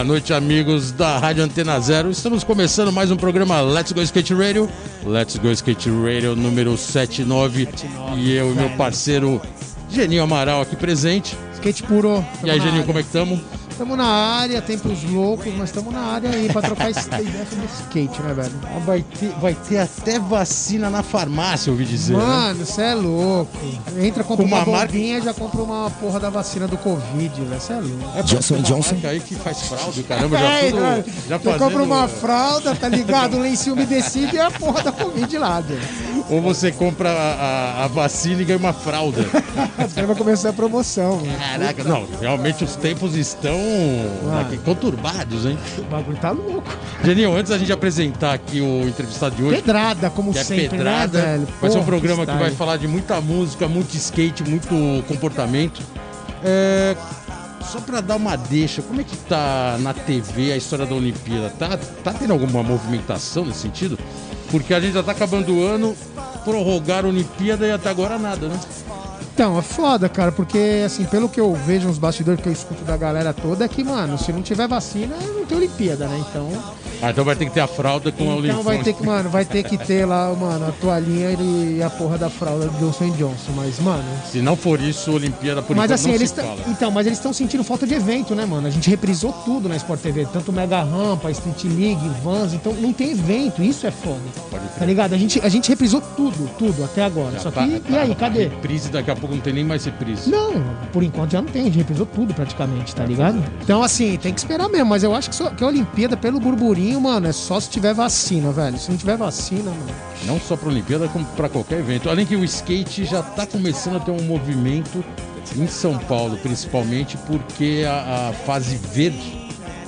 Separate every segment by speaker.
Speaker 1: Boa noite, amigos da Rádio Antena Zero. Estamos começando mais um programa Let's Go Skate Radio. Let's Go Skate Radio número 79. E eu e meu parceiro Geninho Amaral aqui presente.
Speaker 2: Skate puro.
Speaker 1: E aí, Geninho, como é que estamos?
Speaker 2: Estamos na área, tempos loucos, mas estamos na área aí pra trocar ideia sobre skate, né, velho?
Speaker 1: Ah, Vai ter, vai ter até vacina na farmácia, eu ouvi dizer. né?
Speaker 2: Mano, você é louco. Entra, compra
Speaker 1: Com
Speaker 2: uma,
Speaker 1: uma marca-
Speaker 2: bombinha e já compra uma porra da vacina do Covid, velho. Você é louco.
Speaker 1: É,
Speaker 3: Johnson
Speaker 1: uma
Speaker 3: Johnson.
Speaker 1: marca aí que faz fraude, caramba, já
Speaker 2: É,
Speaker 1: tudo,
Speaker 2: né?
Speaker 1: já
Speaker 2: Você compra
Speaker 1: fazendo-
Speaker 2: uma fralda, tá ligado? Um lencinho umedecido e a porra da Covid lá, velho.
Speaker 1: Ou você compra a, a- a vacina e ganha uma fralda.
Speaker 2: Aí vai começar a promoção, velho.
Speaker 1: Caraca, não, realmente os tempos estão Aqui, conturbados, hein?
Speaker 2: O bagulho tá louco.
Speaker 1: Geninho, antes da gente apresentar aqui o entrevistado de hoje,
Speaker 2: Pedrada, como
Speaker 1: que é
Speaker 2: sempre,
Speaker 1: pedrada,
Speaker 2: né, velho?
Speaker 1: vai ser um programa que vai
Speaker 2: style.
Speaker 1: falar de muita música, muito skate, muito comportamento. É, só pra dar uma deixa, como é que tá na TV a história da Olimpíada? Tá, tá tendo alguma movimentação nesse sentido? Porque a gente já tá acabando o ano, prorrogar a Olimpíada e até agora nada, né?
Speaker 2: Então, é foda, cara, porque, assim, pelo que eu vejo nos bastidores que eu escuto da galera toda, é que, mano, se não tiver vacina, não tem Olimpíada, né? Então.
Speaker 1: Ah, então vai ter que ter a fralda com a
Speaker 2: Então
Speaker 1: Olimpíada.
Speaker 2: vai ter que, mano, vai ter que ter lá, mano, a toalhinha e a porra da fralda do Johnson Johnson. Mas, mano.
Speaker 1: Se não for isso, a Olimpíada por
Speaker 2: mas assim,
Speaker 1: não
Speaker 2: eles. Então, mas eles estão sentindo falta de evento, né, mano? A gente reprisou tudo na Sport TV, tanto Mega Rampa, Street League, Vans, então não tem evento, isso é foda. Tá ligado? A gente, a gente reprisou tudo, tudo, até agora.
Speaker 1: Já
Speaker 2: Só
Speaker 1: tá-
Speaker 2: que,
Speaker 1: tá-
Speaker 2: e aí, cadê?
Speaker 1: Reprise, daqui a pouco não tem nem mais reprise.
Speaker 2: Não, por enquanto já não tem, a gente reprisou tudo praticamente, tá ligado? Então, assim, tem que esperar mesmo, mas eu acho que, só, que a Olimpíada, pelo burburinho, mano, é só se tiver vacina, velho. Se não tiver vacina, mano.
Speaker 1: Não só para a Olimpíada, como para qualquer evento. Além que o skate já está começando a ter um movimento em São Paulo, principalmente porque a, a fase verde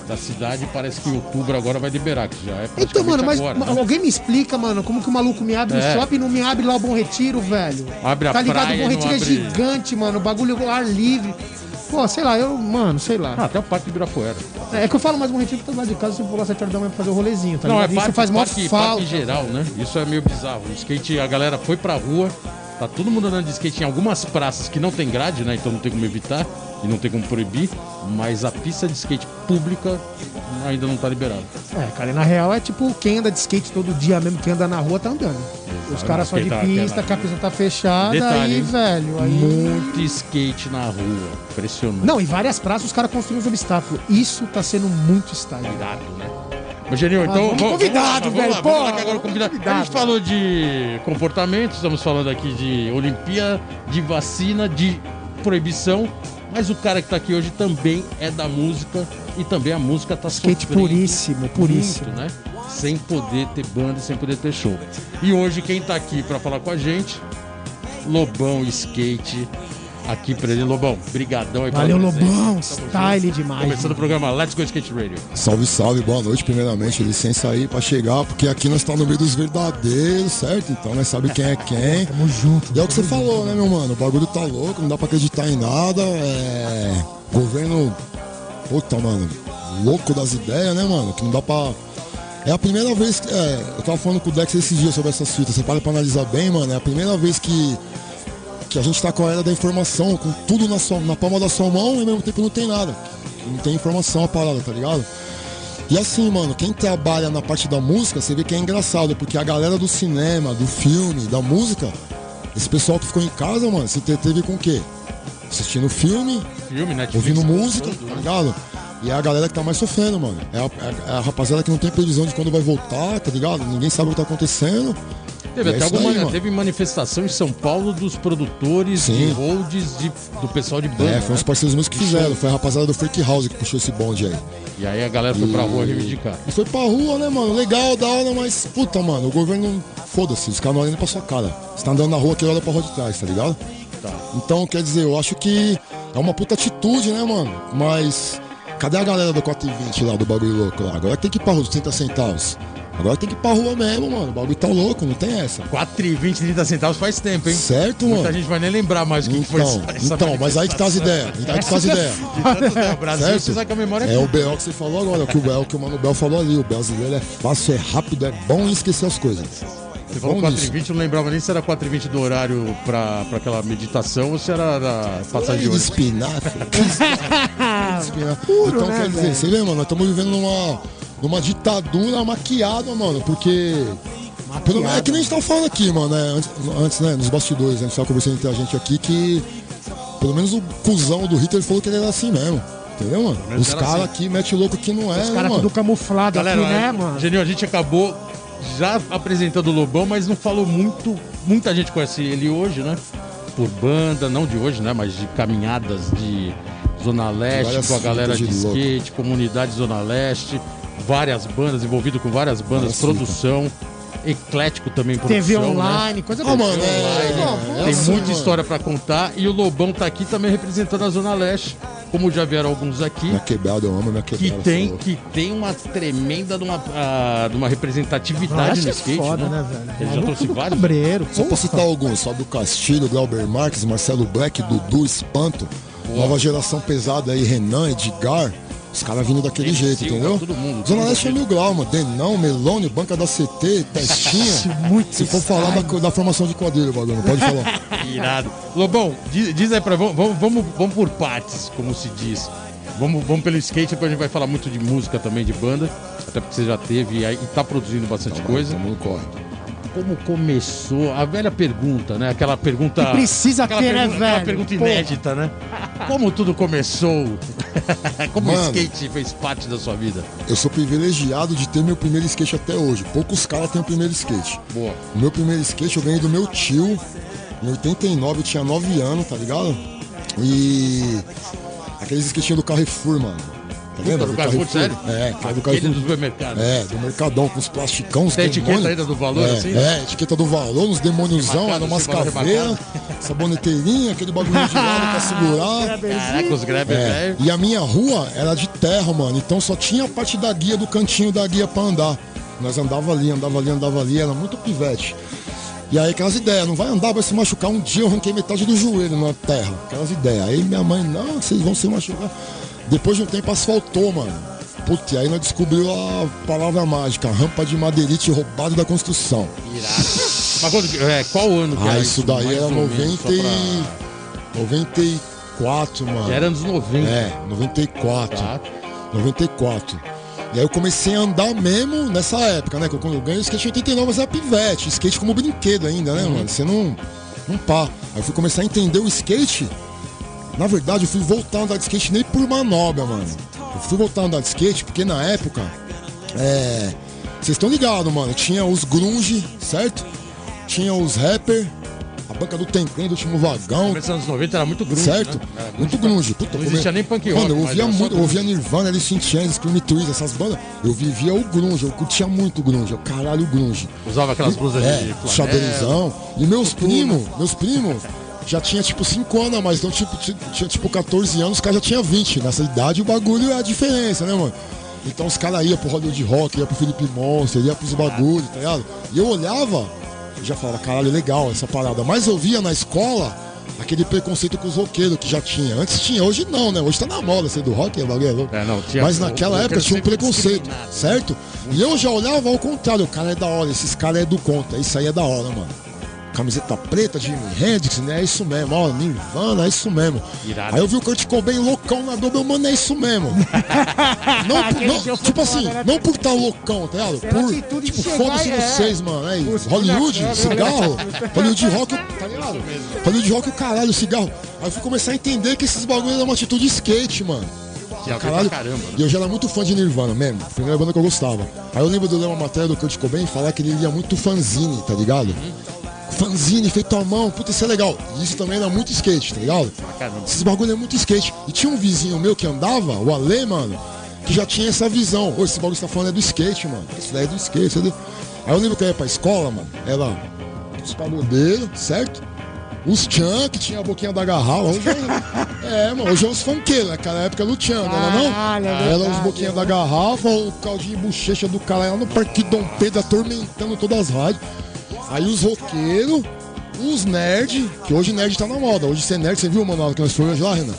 Speaker 1: da cidade parece que em outubro agora vai liberar, que já é
Speaker 2: Então, mano, mas
Speaker 1: agora. né?
Speaker 2: alguém me explica, mano, como que o maluco me abre
Speaker 1: É.
Speaker 2: o shopping e não me abre lá o Bom Retiro, velho?
Speaker 1: Abre a
Speaker 2: Tá ligado?
Speaker 1: praia
Speaker 2: o Bom Retiro é
Speaker 1: abre-
Speaker 2: gigante, mano. O bagulho ar livre. Pô, sei lá, eu, mano, sei lá.
Speaker 1: Ah, até o Parque Ibirapuera.
Speaker 2: É que eu falo mais Bom Retiro tá lá de casa, se eu for lá 7 horas da manhã pra fazer o rolezinho, tá
Speaker 1: não, é
Speaker 2: ligado?
Speaker 1: parque,
Speaker 2: Isso faz mó
Speaker 1: parque,
Speaker 2: falta.
Speaker 1: parque geral, né? Isso é meio bizarro. O skate, a galera foi pra rua, tá todo mundo andando de skate em algumas praças que não tem grade, né? Então não tem como evitar e não tem como proibir, mas a pista de skate pública ainda não tá liberada.
Speaker 2: É, cara, e na real é tipo quem anda de skate todo dia mesmo, quem anda na rua tá andando. Os caras só de
Speaker 1: tá-
Speaker 2: pista, a pista tá fechada,
Speaker 1: Detalhe,
Speaker 2: aí,
Speaker 1: hein?
Speaker 2: velho, aí...
Speaker 1: Muito skate na rua. Impressionante.
Speaker 2: Não, em várias praças os caras construíram os obstáculos. Isso tá sendo muito style.
Speaker 1: Irado, né? Ô, Genil, então.
Speaker 2: vamos convidado,
Speaker 1: vamos lá,
Speaker 2: velho,
Speaker 1: Vamos lá, agora convidado.
Speaker 2: convidado.
Speaker 1: A gente falou de comportamento, estamos falando aqui de Olimpíada, de vacina, de proibição. Mas o cara que tá aqui hoje também é da música e também a música tá
Speaker 2: Skate
Speaker 1: sofrendo
Speaker 2: puríssimo, puríssimo.
Speaker 1: muito, né? Sem poder ter banda, sem poder ter show. E hoje quem tá aqui pra falar com a gente, Lobão Skate, aqui presente. Lobão, brigadão aí
Speaker 2: Valeu. Lobão, style demais.
Speaker 1: Começando o programa Let's Go Skate Radio.
Speaker 3: Salve, salve, boa noite, primeiramente. Licença aí pra chegar, porque aqui nós tá no meio dos verdadeiros, certo? Então nós sabe quem é quem.
Speaker 2: Tamo junto.
Speaker 3: E é o que você falou, né, meu mano? O bagulho tá louco, não dá pra acreditar em nada. É. Governo. Puta, mano. Louco das ideias, né, mano? Que não dá pra. É a primeira vez que. É, eu tava falando com o Dex esses dias sobre essas fitas. Você para pra analisar bem, mano. É a primeira vez que. Que a gente tá com a era da informação, com tudo na, sua, na palma da sua mão e ao mesmo tempo não tem nada. Não tem informação a parada, tá ligado? E assim, mano, quem trabalha na parte da música, você vê que é engraçado, porque a galera do cinema, do filme, da música, esse pessoal que ficou em casa, mano, se entreteve com o quê? Assistindo filme,
Speaker 1: Filme, Netflix.
Speaker 3: ouvindo música,
Speaker 1: tudo,
Speaker 3: tá ligado? E é a galera que tá mais sofrendo, mano. É a, é a rapaziada que não tem previsão de quando vai voltar, tá ligado? Ninguém sabe o que tá acontecendo.
Speaker 1: Teve
Speaker 3: E é
Speaker 1: até alguma,
Speaker 3: mano.
Speaker 1: teve manifestação em São Paulo dos produtores
Speaker 3: Sim.
Speaker 1: de holds de- do pessoal de banda.
Speaker 3: É, foi uns
Speaker 1: né?
Speaker 3: parceiros meus que fizeram. Foi a rapaziada do Freak House que puxou esse bonde aí.
Speaker 1: E aí a galera foi pra rua reivindicar.
Speaker 3: E foi pra rua, né, mano? Legal, da hora, mas puta, mano, o governo. Foda-se, os caras não olham pra sua cara. Você tá andando na rua que olha pra rua de trás, tá ligado?
Speaker 1: Tá.
Speaker 3: Então, quer dizer, eu acho que é uma puta atitude, né, mano? Mas. Cadê a galera do 420 lá, do bagulho louco lá? Agora tem que ir pra rua, 30 centavos. Agora tem que ir pra rua mesmo, mano. O bagulho tá louco, não tem essa.
Speaker 1: 4,20, 30 centavos faz tempo, hein?
Speaker 3: Certo, mano?
Speaker 1: Muita gente vai nem lembrar mais o que que foi
Speaker 3: Então,
Speaker 1: essa,
Speaker 3: então, mas aí que tá as ideias. Aí que tá as ideias.
Speaker 1: O Brasil
Speaker 3: Certo?
Speaker 1: precisa que a memória
Speaker 3: É o BO que você falou agora, o que o, Bel, que o Mano Bel falou ali. O brasileiro é fácil, é rápido, é bom em esquecer as coisas.
Speaker 1: Você falou
Speaker 3: Vamos
Speaker 1: 4 h 20 não lembrava nem se era 4 h 20 do horário pra, pra aquela meditação ou se era da passagem de ônibus.
Speaker 3: espinafre. espinafre.
Speaker 2: Puro,
Speaker 3: então,
Speaker 2: né,
Speaker 3: quer dizer,
Speaker 2: velho?
Speaker 3: você vê, mano, nós estamos vivendo numa, numa ditadura maquiada, mano, porque. Pelo, é que nem a gente tava falando aqui, mano, né, antes, antes, né, nos bastidores, né, a gente tava conversando entre a gente aqui que. Pelo menos o cuzão do Hitler falou que ele era assim mesmo. Entendeu, mano?
Speaker 1: menos
Speaker 3: Os caras
Speaker 1: assim.
Speaker 3: aqui metem louco que não é,
Speaker 2: Os caras tudo camuflado
Speaker 1: Galera,
Speaker 2: aqui, né, mano?
Speaker 1: Genil, a gente acabou já apresentando o Lobão, mas não falou muito. Muita gente conhece ele hoje, né? Por banda, não de hoje, né? Mas de caminhadas de Zona Leste,
Speaker 3: Várias
Speaker 1: com a galera de,
Speaker 3: de louco.
Speaker 1: skate, comunidade Zona Leste, várias bandas, envolvido com várias bandas, produção, eclético também, produção.
Speaker 2: TV
Speaker 1: né?
Speaker 2: online, coisa
Speaker 3: Ah, mano,
Speaker 2: boa.
Speaker 3: é, é
Speaker 1: Tem muita
Speaker 3: mano.
Speaker 1: história pra contar e o Lobão tá aqui também representando a Zona Leste, como já vieram alguns aqui.
Speaker 3: Minha quebrada, eu amo minha
Speaker 1: Que
Speaker 3: quebrada.
Speaker 1: tem,
Speaker 3: falou.
Speaker 1: que tem uma tremenda de uma, ah, de uma representatividade no
Speaker 2: é
Speaker 1: skate.
Speaker 2: foda,
Speaker 1: né?
Speaker 2: né, velho?
Speaker 1: Ele já trouxe
Speaker 2: do
Speaker 1: vários.
Speaker 2: Cabreiro,
Speaker 3: Só pra citar alguns, Fábio Castilho, Glauber Marques, Marcelo Black, Dudu, Espanto, nova geração pesada aí, Renan, Edgar, os caras vindo daquele
Speaker 1: Ele,
Speaker 3: jeito,
Speaker 1: Silva,
Speaker 3: entendeu?
Speaker 1: todo mundo,
Speaker 3: Zona Leste é mil grau, mano. Denão, Melone, Banca da CT, Testinha.
Speaker 2: Muito
Speaker 3: Se for falar da, da formação de quadrilha, bagulho, pode falar.
Speaker 1: Irado. Lobão, diz, diz aí pra. Vamos, vamos, vamos, vamos por partes, como se diz. Vamos, vamos pelo skate, depois a gente vai falar muito de música também, de banda. Até porque você já teve e, aí- e tá produzindo bastante coisa.
Speaker 3: Tamo no corre.
Speaker 1: Como começou? A velha pergunta, né? Aquela pergunta.
Speaker 2: Que precisa
Speaker 1: aquela
Speaker 2: ter, né,
Speaker 1: pergunta, aquela
Speaker 2: velho?
Speaker 1: pergunta
Speaker 2: Porra.
Speaker 1: inédita, né? Como tudo começou? Como o
Speaker 3: Mano.
Speaker 1: skate fez parte da sua vida?
Speaker 3: Eu sou privilegiado de ter meu primeiro skate até hoje. Poucos caras têm o primeiro skate.
Speaker 1: Boa.
Speaker 3: O meu primeiro skate eu ganhei do meu tio. Em 89, eu tinha 9 anos, tá ligado? E. Aqueles skatinhos do Carrefour, mano. Tá vendo?
Speaker 1: do Carrefour, sério?
Speaker 3: É, que é do Carrefour.
Speaker 1: do supermercado.
Speaker 3: É, do Mercadão, com os plasticão, os
Speaker 1: Tem etiqueta
Speaker 3: demônios.
Speaker 1: ainda do valor,
Speaker 3: é,
Speaker 1: assim?
Speaker 3: É, etiqueta do valor, uns demôniozão,
Speaker 1: Remarcado,
Speaker 3: era umas
Speaker 1: assim, valor
Speaker 3: caveiras, saboneteirinha, aquele bagulho de lado pra segurar.
Speaker 1: Caraca, os grabber
Speaker 3: É,
Speaker 1: velho.
Speaker 3: e a minha rua era de terra, mano. Então só tinha a parte da guia, do cantinho da guia pra andar. Nós andava ali, andava ali, andava ali, era muito pivete. E aí aquelas ideias, não vai andar, vai se machucar. Um dia eu arranquei metade do joelho na terra. Aquelas ideias. Aí minha mãe, não, vocês vão se machucar. Depois de um tempo asfaltou, mano. Putz, aí nós descobriu a palavra mágica, rampa de madeirite roubado da construção.
Speaker 1: Irado. Mas quando, é, qual ano que
Speaker 3: Ah,
Speaker 1: era
Speaker 3: isso daí
Speaker 1: mais
Speaker 3: era
Speaker 1: ou menos,
Speaker 3: 90
Speaker 1: só
Speaker 3: e...
Speaker 1: pra-
Speaker 3: 94, mano.
Speaker 1: Já era anos 90.
Speaker 3: É, 94.
Speaker 1: Tá?
Speaker 3: 94. E aí eu comecei a andar mesmo nessa época, né? Quando eu ganhei o skate em 89, mas era pivete. Skate como brinquedo ainda, né, mano? Você não. Não pá. Aí eu fui começar a entender o skate. Na verdade, eu fui voltar a andar de skate nem por manobra, mano. Eu fui voltar a andar de skate porque na época. É. Vocês estão ligados, mano. Tinha os grunge, certo? Tinha os rapper. A banca do Templem do último vagão.
Speaker 1: Começo dos anos 90 era muito grunge,
Speaker 3: Certo?
Speaker 1: né? Era
Speaker 3: Muito grunge. Puta,
Speaker 1: Não existia
Speaker 3: é-
Speaker 1: nem punk
Speaker 3: Mano, eu ouvia muito, eu ouvia Nirvana, Alice in Chains, Scream Twist, essas bandas. Eu vivia o grunge, eu curtia muito o grunge, eu caralho o grunge.
Speaker 1: Usava aquelas blusas
Speaker 3: É,
Speaker 1: de flanela.
Speaker 3: xadrezão. E meus primos, meus primos, já tinha tipo 5 anos a mais, então tipo, ti- tinha tipo 14 anos, os caras já tinham 20. Nessa idade o bagulho é a diferença, né, mano? Então os caras iam pro Hollywood Rock, ia pro Felipe Monster, ia pros bagulhos, tá ligado? E eu olhava, eu já falava, caralho, legal essa parada. Mas eu via na escola aquele preconceito com os roqueiros que já tinha. Antes tinha, hoje não, né? Hoje tá na moda ser do rock, é bagulho é.
Speaker 1: É, não, tinha-
Speaker 3: Mas naquela época tinha um preconceito, certo? E eu já olhava ao contrário, o cara é da hora, esses caras é do conta, isso aí é da hora, mano. Camiseta preta, Jimi Hendrix, né? É isso mesmo, ó, Nirvana, é isso mesmo.
Speaker 1: Irado.
Speaker 3: Aí eu vi o Kurt Cobain loucão na dobra, mano, é isso mesmo. não, não, tipo
Speaker 2: foda,
Speaker 3: assim,
Speaker 2: né?
Speaker 3: não por estar loucão, tá ligado? Por,
Speaker 2: de
Speaker 3: tipo, foda-se
Speaker 2: é.
Speaker 3: vocês, mano. Aí,
Speaker 2: Os
Speaker 3: Hollywood,
Speaker 2: da
Speaker 3: cigarro, Hollywood rock, tá ligado? Hollywood rock, o caralho, cigarro. Aí eu fui começar a entender que esses bagulhos eram uma atitude skate, mano.
Speaker 1: Pra
Speaker 3: Caralho.
Speaker 1: caramba. né?
Speaker 3: E eu já era muito fã de Nirvana mesmo. Primeira banda que eu gostava. Aí eu lembro de ler uma matéria do Kurt Cobain falar que ele lia muito fanzine, tá ligado? Fanzine feito à mão, puta, isso é legal. E isso também era muito skate, tá ligado?
Speaker 1: caramba.
Speaker 3: Esses bagulho é muito skate. E tinha um vizinho meu que andava, o Ale, mano, que já tinha essa visão. Ô, esse bagulho que você tá falando é do skate, mano. Isso daí é do skate, entendeu? Aí eu lembro que eu ia pra escola, mano, era os pagodeiros, certo? Os Tchan, que tinha a boquinha da garrafa. Hoje é, é, mano, hoje é os funkeiros, naquela época era o Tchan, não era não?
Speaker 2: Caralho, é
Speaker 3: Era os
Speaker 2: é.
Speaker 3: da garrafa, o caldinho de bochecha do cara lá no Parque Dom Pedro, atormentando todas as rádios. Aí os roqueiros, os nerd, que hoje nerd tá na moda. Hoje ser nerd, você viu, mano, que nós fomos lá, Renan?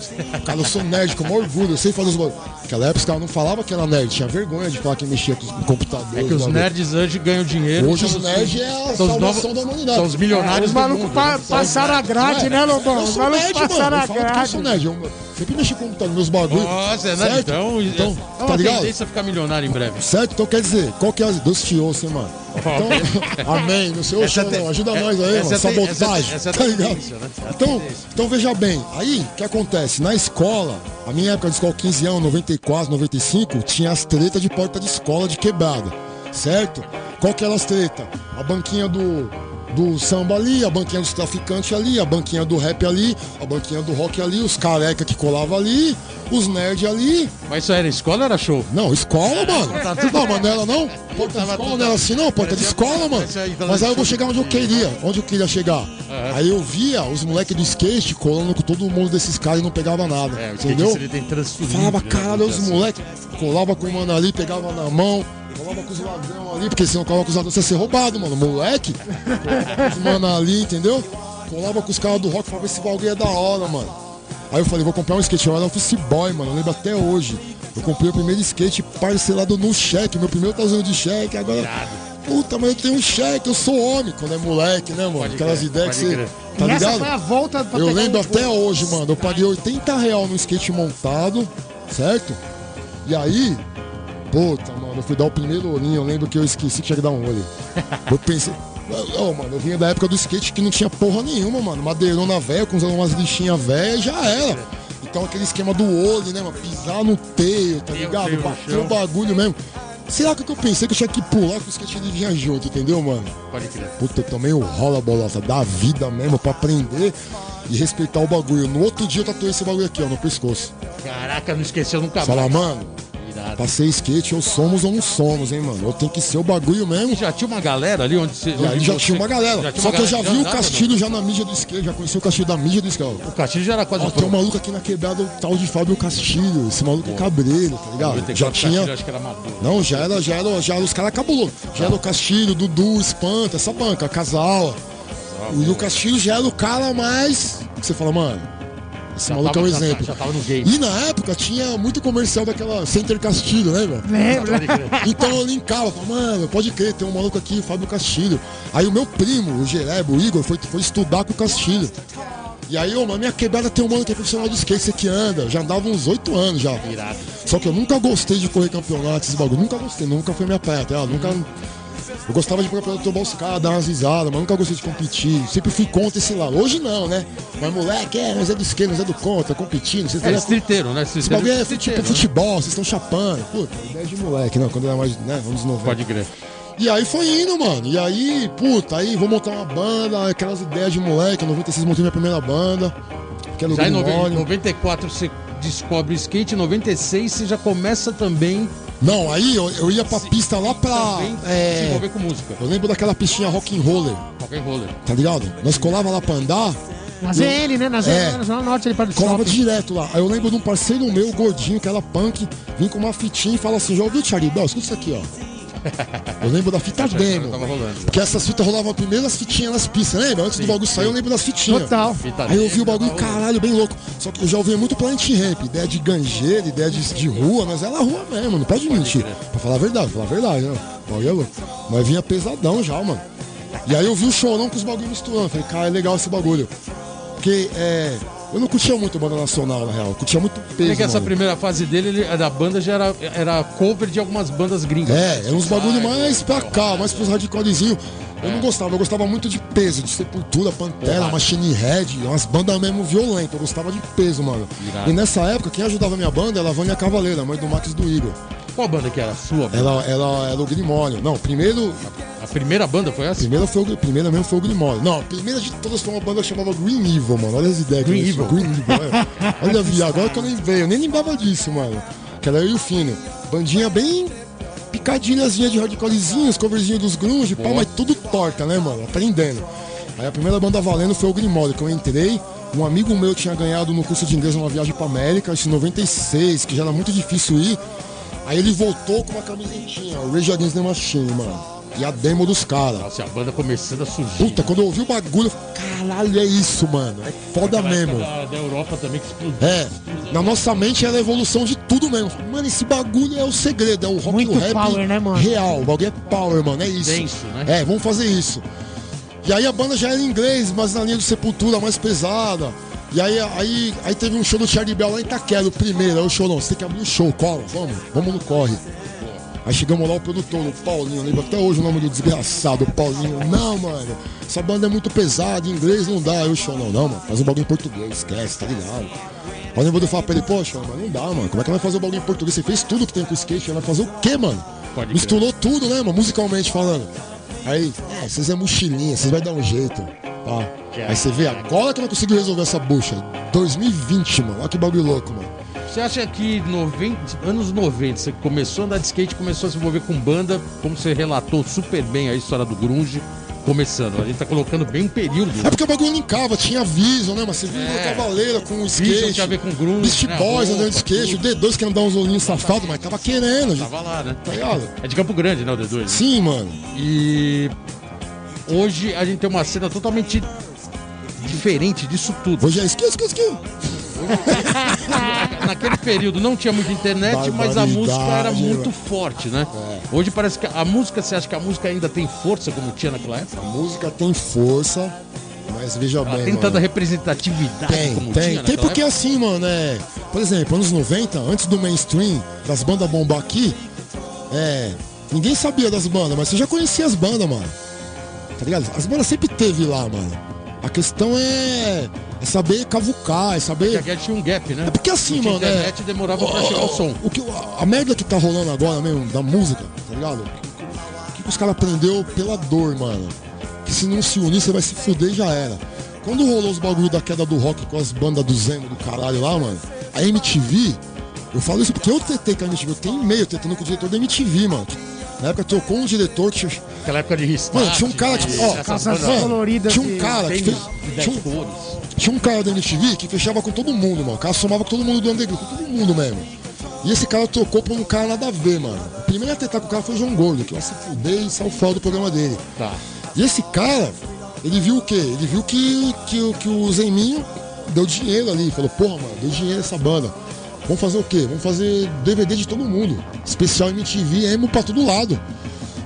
Speaker 3: Cara, eu sou nerd com maior orgulho, eu sei fazer os bagulhos. Naquela época os caras não falavam que era nerd, tinha vergonha de falar que mexia com o computador.
Speaker 1: É que os nerds hoje ganham dinheiro.
Speaker 3: Hoje os nerds é a
Speaker 1: são os
Speaker 3: salvação
Speaker 1: novos-
Speaker 3: da humanidade.
Speaker 1: São os milionários
Speaker 2: Os
Speaker 1: do
Speaker 2: malucos
Speaker 1: mundo,
Speaker 2: pa-
Speaker 1: né?
Speaker 2: passaram a grade, né, Lobão? Os malucos
Speaker 3: nerd,
Speaker 2: passaram a
Speaker 3: que eu sou
Speaker 2: grade.
Speaker 3: nerd. Eu sempre mexi com o computador, meus bagulhos.
Speaker 1: Nossa, é
Speaker 3: certo?
Speaker 1: nerdão.
Speaker 3: Então,
Speaker 1: é
Speaker 3: tá
Speaker 1: uma
Speaker 3: ligado?
Speaker 1: tendência a ficar milionário em breve.
Speaker 3: Certo? Então quer dizer, qual que é a. Deus te ouça, hein, mano. Então, amém. Não sei o
Speaker 1: Essa
Speaker 3: show,
Speaker 1: é te-
Speaker 3: não. Ajuda
Speaker 1: é-
Speaker 3: nós aí,
Speaker 1: essa
Speaker 3: mano.
Speaker 1: é te-
Speaker 3: Sabotagem.
Speaker 1: essa é- essa é a
Speaker 3: tá ligado?
Speaker 1: né? É
Speaker 3: Então, então veja bem, aí o que acontece? Na escola, a minha época de escola, 15 anos, 94, 95, tinha as tretas de porta de escola de quebrada. Certo? Qual que eram as tretas? A banquinha do. Do samba ali, a banquinha dos traficantes ali, a banquinha do rap ali, a banquinha do rock ali, os careca que colava ali, os nerds ali,
Speaker 1: Mas isso era escola ou era show?
Speaker 3: não, escola, mano.
Speaker 1: Tá
Speaker 3: Não, mas não era não. Porta de escola não era assim não, porta de
Speaker 1: Parecia-
Speaker 3: escola, mano. Mas aí eu vou chegar onde eu queria, onde eu queria chegar. Aí eu via os moleques do skate colando com todo mundo desses caras e não pegava nada.
Speaker 1: É,
Speaker 3: entendeu? Falava,
Speaker 1: né,
Speaker 3: caralho, os
Speaker 1: assim.
Speaker 3: moleques colava com o mano ali, pegava na mão, colava com os ladrão ali, porque se não colava com os ladrão, você ia ser roubado, mano. Moleque, os mano ali, entendeu? Colava com os caras do rock, falava, esse bagulho é da hora, mano. Aí eu falei, vou comprar um skate, eu era office boy, mano, eu lembro até hoje. Eu comprei o primeiro skate parcelado no cheque, meu primeiro tazão de cheque, agora.
Speaker 1: Irado.
Speaker 3: Puta, mas eu tenho um cheque, eu sou homem, quando é moleque, né, mano?
Speaker 1: Pode
Speaker 3: Aquelas
Speaker 1: crer,
Speaker 3: ideias que você. Tá
Speaker 2: e essa
Speaker 3: ligado?
Speaker 2: foi a volta pra
Speaker 3: Eu lembro
Speaker 2: um-
Speaker 3: até hoje, mano. Eu paguei 80 real no skate montado, certo? E aí, puta, mano, eu fui dar o primeiro olhinho. Eu lembro que eu esqueci que tinha que dar um olho. Eu pensei. Ô, mano, eu vinha da época do skate que não tinha porra nenhuma, mano. Madeirona velha, com umas lixinhas velhas, já era. Então aquele esquema do olho, né, mano? Pisar no teio, tá ligado? Bater o bagulho mesmo. Será que eu pensei que eu tinha que pular que o skate ele vinha junto, entendeu, mano?
Speaker 1: Pode crer.
Speaker 3: Puta, eu tomei o rola bolota da vida mesmo pra aprender e respeitar o bagulho. No outro dia eu tatuei esse bagulho aqui, ó, no pescoço.
Speaker 1: Caraca, não esqueceu nunca
Speaker 3: Fala,
Speaker 1: mais.
Speaker 3: mano,
Speaker 1: Irado.
Speaker 3: passei skate, ou somos ou não somos, hein, mano. Eu tenho que ser o bagulho mesmo.
Speaker 1: Já tinha uma galera ali onde você.
Speaker 3: E aí já
Speaker 1: você-
Speaker 3: tinha uma galera.
Speaker 1: tinha
Speaker 3: Só
Speaker 1: uma
Speaker 3: que eu já
Speaker 1: galera.
Speaker 3: vi o Castilho já na mídia do skate, já conheci o Castilho da mídia do skate.
Speaker 1: O Castilho já era quase
Speaker 3: Ó,
Speaker 1: um
Speaker 3: tem um
Speaker 1: pro.
Speaker 3: maluco aqui na quebrada, o tal de Fábio Castilho. Esse maluco é cabreiro, tá ligado?
Speaker 1: 94,
Speaker 3: Já
Speaker 1: Castilho,
Speaker 3: tinha.
Speaker 1: Acho que era maduro.
Speaker 3: Não, já era, já era, já era os caras cabulosos. Já era o Castilho, Dudu, Espanta, essa banca, Casal. E o Castilho já era o cara mais. que Você fala, mano, esse
Speaker 1: Já
Speaker 3: maluco
Speaker 1: tava-
Speaker 3: é um
Speaker 1: já-
Speaker 3: exemplo.
Speaker 1: Já tava no game.
Speaker 3: E na época tinha muito comercial daquela Center Castilho, né, velho?
Speaker 2: Lembra?
Speaker 3: Então eu linkava, falava, mano, pode crer, tem um maluco aqui, Fábio Castilho. Aí o meu primo, o Gerebo, o Igor, foi, foi estudar com o Castilho. E aí, ô, na minha quebrada tem um mano que é profissional de skate, você que anda. Já andava uns oito anos já.
Speaker 1: Irado.
Speaker 3: Só que eu nunca gostei de correr campeonato, esses bagulho. Nunca gostei, nunca foi minha praia, tá? Nunca. Eu gostava de ir pro campeonato tomar os caras, dar umas risadas, mas nunca gostei de competir. Sempre fui contra esse lado. Hoje não, né? Mas moleque, é, nós é do skate, nós é do contra, competindo. Vocês
Speaker 1: É, streeteiro, né?
Speaker 3: esse bagulho é
Speaker 1: streeteiro,
Speaker 3: tipo
Speaker 1: né?
Speaker 3: futebol, vocês estão chapando. Puta, ideia de moleque, não, quando era mais, né, anos 90.
Speaker 1: Pode crer.
Speaker 3: E aí foi indo, mano. E aí, puta, aí vou montar uma banda, aquelas ideias de moleque. Em 96 montei minha primeira banda. Que era o
Speaker 1: Já em nove-
Speaker 3: Grimório.
Speaker 1: 94 você descobre o skate, em 96 você já começa também,
Speaker 3: Não, aí eu, eu ia pra pista lá pra.
Speaker 1: também se
Speaker 3: É,
Speaker 1: envolver com música.
Speaker 3: eu lembro daquela pistinha rock and roller,
Speaker 1: Rock and roller.
Speaker 3: tá ligado? Nós colava lá pra andar,
Speaker 2: Na ZL, né? Na ZL,
Speaker 3: É.
Speaker 2: na Zona Norte, ali para do
Speaker 3: colava
Speaker 2: shopping.
Speaker 3: direto lá. Aí eu lembro de um parceiro meu, gordinho, que era punk, vim com uma fitinha e fala assim: já ouviu o Charlie Bell? Escuta isso aqui, ó. Eu lembro da fita demo.
Speaker 1: Tava rolando.
Speaker 3: Porque essas fitas rolavam primeiro as fitinhas nas pistas, lembra? Antes do bagulho sair, eu lembro das fitinhas.
Speaker 2: Total.
Speaker 1: Fita
Speaker 3: Aí eu vi o bagulho, caralho, bem louco. Só que eu já ouvi muito Planet Ramp, ideia de ganjeira, ideia de, de rua, mas era rua mesmo, não pode mentir. Pra falar a verdade, falar a verdade, né? É louco. Mas vinha pesadão já, mano. E aí eu vi o chorão com os bagulhos misturando. Falei, cara, é legal esse bagulho. Porque é. Eu não curtia muito banda nacional, na real. Eu curtia muito peso.
Speaker 1: Porque essa
Speaker 3: mano.
Speaker 1: primeira fase dele, ele, da banda já era, era cover de algumas bandas gringas.
Speaker 3: É, eram uns bagulho
Speaker 1: Ai,
Speaker 3: mais pra cá, mais pros hardcorezinhos. Eu
Speaker 1: É.
Speaker 3: não gostava, eu gostava muito de peso, de Sepultura, Pantera,
Speaker 1: Porrada.
Speaker 3: Machine Head, umas bandas mesmo violentas, eu gostava de peso, mano.
Speaker 1: Irado.
Speaker 3: E nessa época, quem ajudava a minha banda era a Vânia Cavaleira, mãe do Max do Igor.
Speaker 1: Qual banda que era? A Sua? banda?
Speaker 3: Ela, ela era o Grimório. Não, primeiro,
Speaker 1: A primeira banda foi essa?
Speaker 3: primeira foi o, primeira mesmo foi o Grimório. Não, a primeira de todas foi uma banda que chamava Green Evil, mano. Olha as ideias.
Speaker 1: Green Evil.
Speaker 3: Green Evil, é. Olha, vi, agora que eu lembrei, eu nem lembrava disso, mano. Que era eu e o Fino. Bandinha bem picadilhazinha de hardcorezinhos, coverzinho dos grunge,
Speaker 1: Boa.
Speaker 3: mas tudo torta, né, mano? Aprendendo. Aí a primeira banda valendo foi o Grimório, que eu entrei. Um amigo meu tinha ganhado no curso de inglês uma viagem pra América, isso em 96, que já era muito difícil ir. Aí ele voltou com uma camisetinha, o Rage Against the Machine, mano. e a demo dos caras.
Speaker 1: Nossa, a banda começando a surgir.
Speaker 3: Puta, quando eu ouvi o bagulho, eu falei, caralho, é isso, mano. É foda
Speaker 1: Aquela
Speaker 3: mesmo.
Speaker 1: Da, da Europa também que explodiu.
Speaker 3: É, na nossa mente era a evolução de tudo mesmo. Mano, esse bagulho é o segredo, é o rock
Speaker 2: Muito
Speaker 3: e o rap
Speaker 2: power, né, mano?
Speaker 3: real. O bagulho é power, mano, é isso.
Speaker 1: Denso, né?
Speaker 3: É, vamos fazer isso. E aí a banda já era em inglês, mas na linha do Sepultura, mais pesada. E aí, aí, aí teve um show do Charlie Bell lá em Itaquera, o primeiro. Aí o show, não, você tem que abrir o show, cola, vamos, vamos no corre. Aí chegamos lá, o produtor, o Paulinho, lembro até hoje o nome do desgraçado, o Paulinho. Não, mano, essa banda é muito pesada, em inglês não dá. Aí o show, não, não, mano, faz um bagulho em português, esquece, tá ligado? Aí eu eu falar pra ele, poxa, mas não dá, mano, como é que vai fazer o bagulho em português? Você fez tudo que tem com o skate, vai fazer o quê, mano?
Speaker 1: Pode.
Speaker 3: Misturou tudo, né, mano, musicalmente falando. Aí, é, vocês é mochilinha, vocês vai dar um jeito. Tá. Aí você vê, agora que ela conseguiu resolver essa bucha. 2020, mano. Olha que bagulho louco, mano.
Speaker 1: Você acha que 90, anos 90, você começou a andar de skate, começou a se envolver com banda, como você relatou super bem a história do grunge, começando. A gente tá colocando bem um período.
Speaker 3: É porque o bagulho linkava, tinha Vision, né? Mas você viu
Speaker 1: É.
Speaker 3: Cavaleira com o
Speaker 1: Vision
Speaker 3: skate.
Speaker 1: tinha a ver com grunge,
Speaker 3: Beast
Speaker 1: né?
Speaker 3: Boys andando de skate. O D2 que andava uns olhinhos safados, mas tava querendo, gente.
Speaker 1: Tava lá, né?
Speaker 3: Tá ligado?
Speaker 1: É de Campo Grande, né, o D2? né?
Speaker 3: Sim, mano.
Speaker 1: E hoje a gente tem uma cena totalmente diferente disso tudo.
Speaker 3: Hoje é skill, skill, skill.
Speaker 1: Naquele período não tinha muita internet, mas a música era muito
Speaker 3: mano.
Speaker 1: forte, né?
Speaker 3: É.
Speaker 1: Hoje parece que a música, você acha que a música ainda tem força como tinha naquela época?
Speaker 3: A música tem força, mas veja
Speaker 1: Ela
Speaker 3: bem,
Speaker 1: tem tanta representatividade
Speaker 3: Tem,
Speaker 1: como
Speaker 3: tem.
Speaker 1: tinha
Speaker 3: Tem porque
Speaker 1: época?
Speaker 3: assim, mano, é. Por exemplo, anos 90, antes do mainstream, das bandas bombar aqui, é. Ninguém sabia das bandas, mas você já conhecia as bandas, mano. Tá ligado? As bandas sempre teve lá, mano. A questão é. É saber cavucar, é saber.
Speaker 1: Porque tinha um gap, né?
Speaker 3: É porque assim,
Speaker 1: Porque a
Speaker 3: mano, é.
Speaker 1: internet demorava pra chegar o som.
Speaker 3: O que, a, a merda que tá rolando agora mesmo, da música, tá ligado? O que, que os caras aprendeu pela dor, mano? Que se não se unir, você vai se fuder e já era. Quando rolou os bagulho da queda do rock com as bandas do Zemo do caralho lá, mano, a MTV, eu falo isso porque eu tentei com a MTV, eu tenho e-mail tentando com o diretor da MTV, mano. Na época trocou um diretor que.
Speaker 1: Aquela época de restart.
Speaker 3: Mano, tinha um cara que. Ó,
Speaker 2: coloridas.
Speaker 3: tinha um cara que fez. Tinha
Speaker 1: 10
Speaker 3: um, tinha um cara da MTV que fechava com todo mundo, mano. O cara somava com todo mundo do underground, com todo mundo mesmo. E esse cara trocou por um cara nada a ver, mano. O primeiro a tentar com o cara foi o João Gordo, que ia se fuder e saiu fora do programa dele.
Speaker 1: Tá.
Speaker 3: E esse cara, ele viu o quê? Ele viu que, que, que o Zeminho deu dinheiro ali. Falou, porra, mano, deu dinheiro essa banda. Vamos fazer o quê? Vamos fazer DVD de todo mundo. Especial MTV, emo pra todo lado.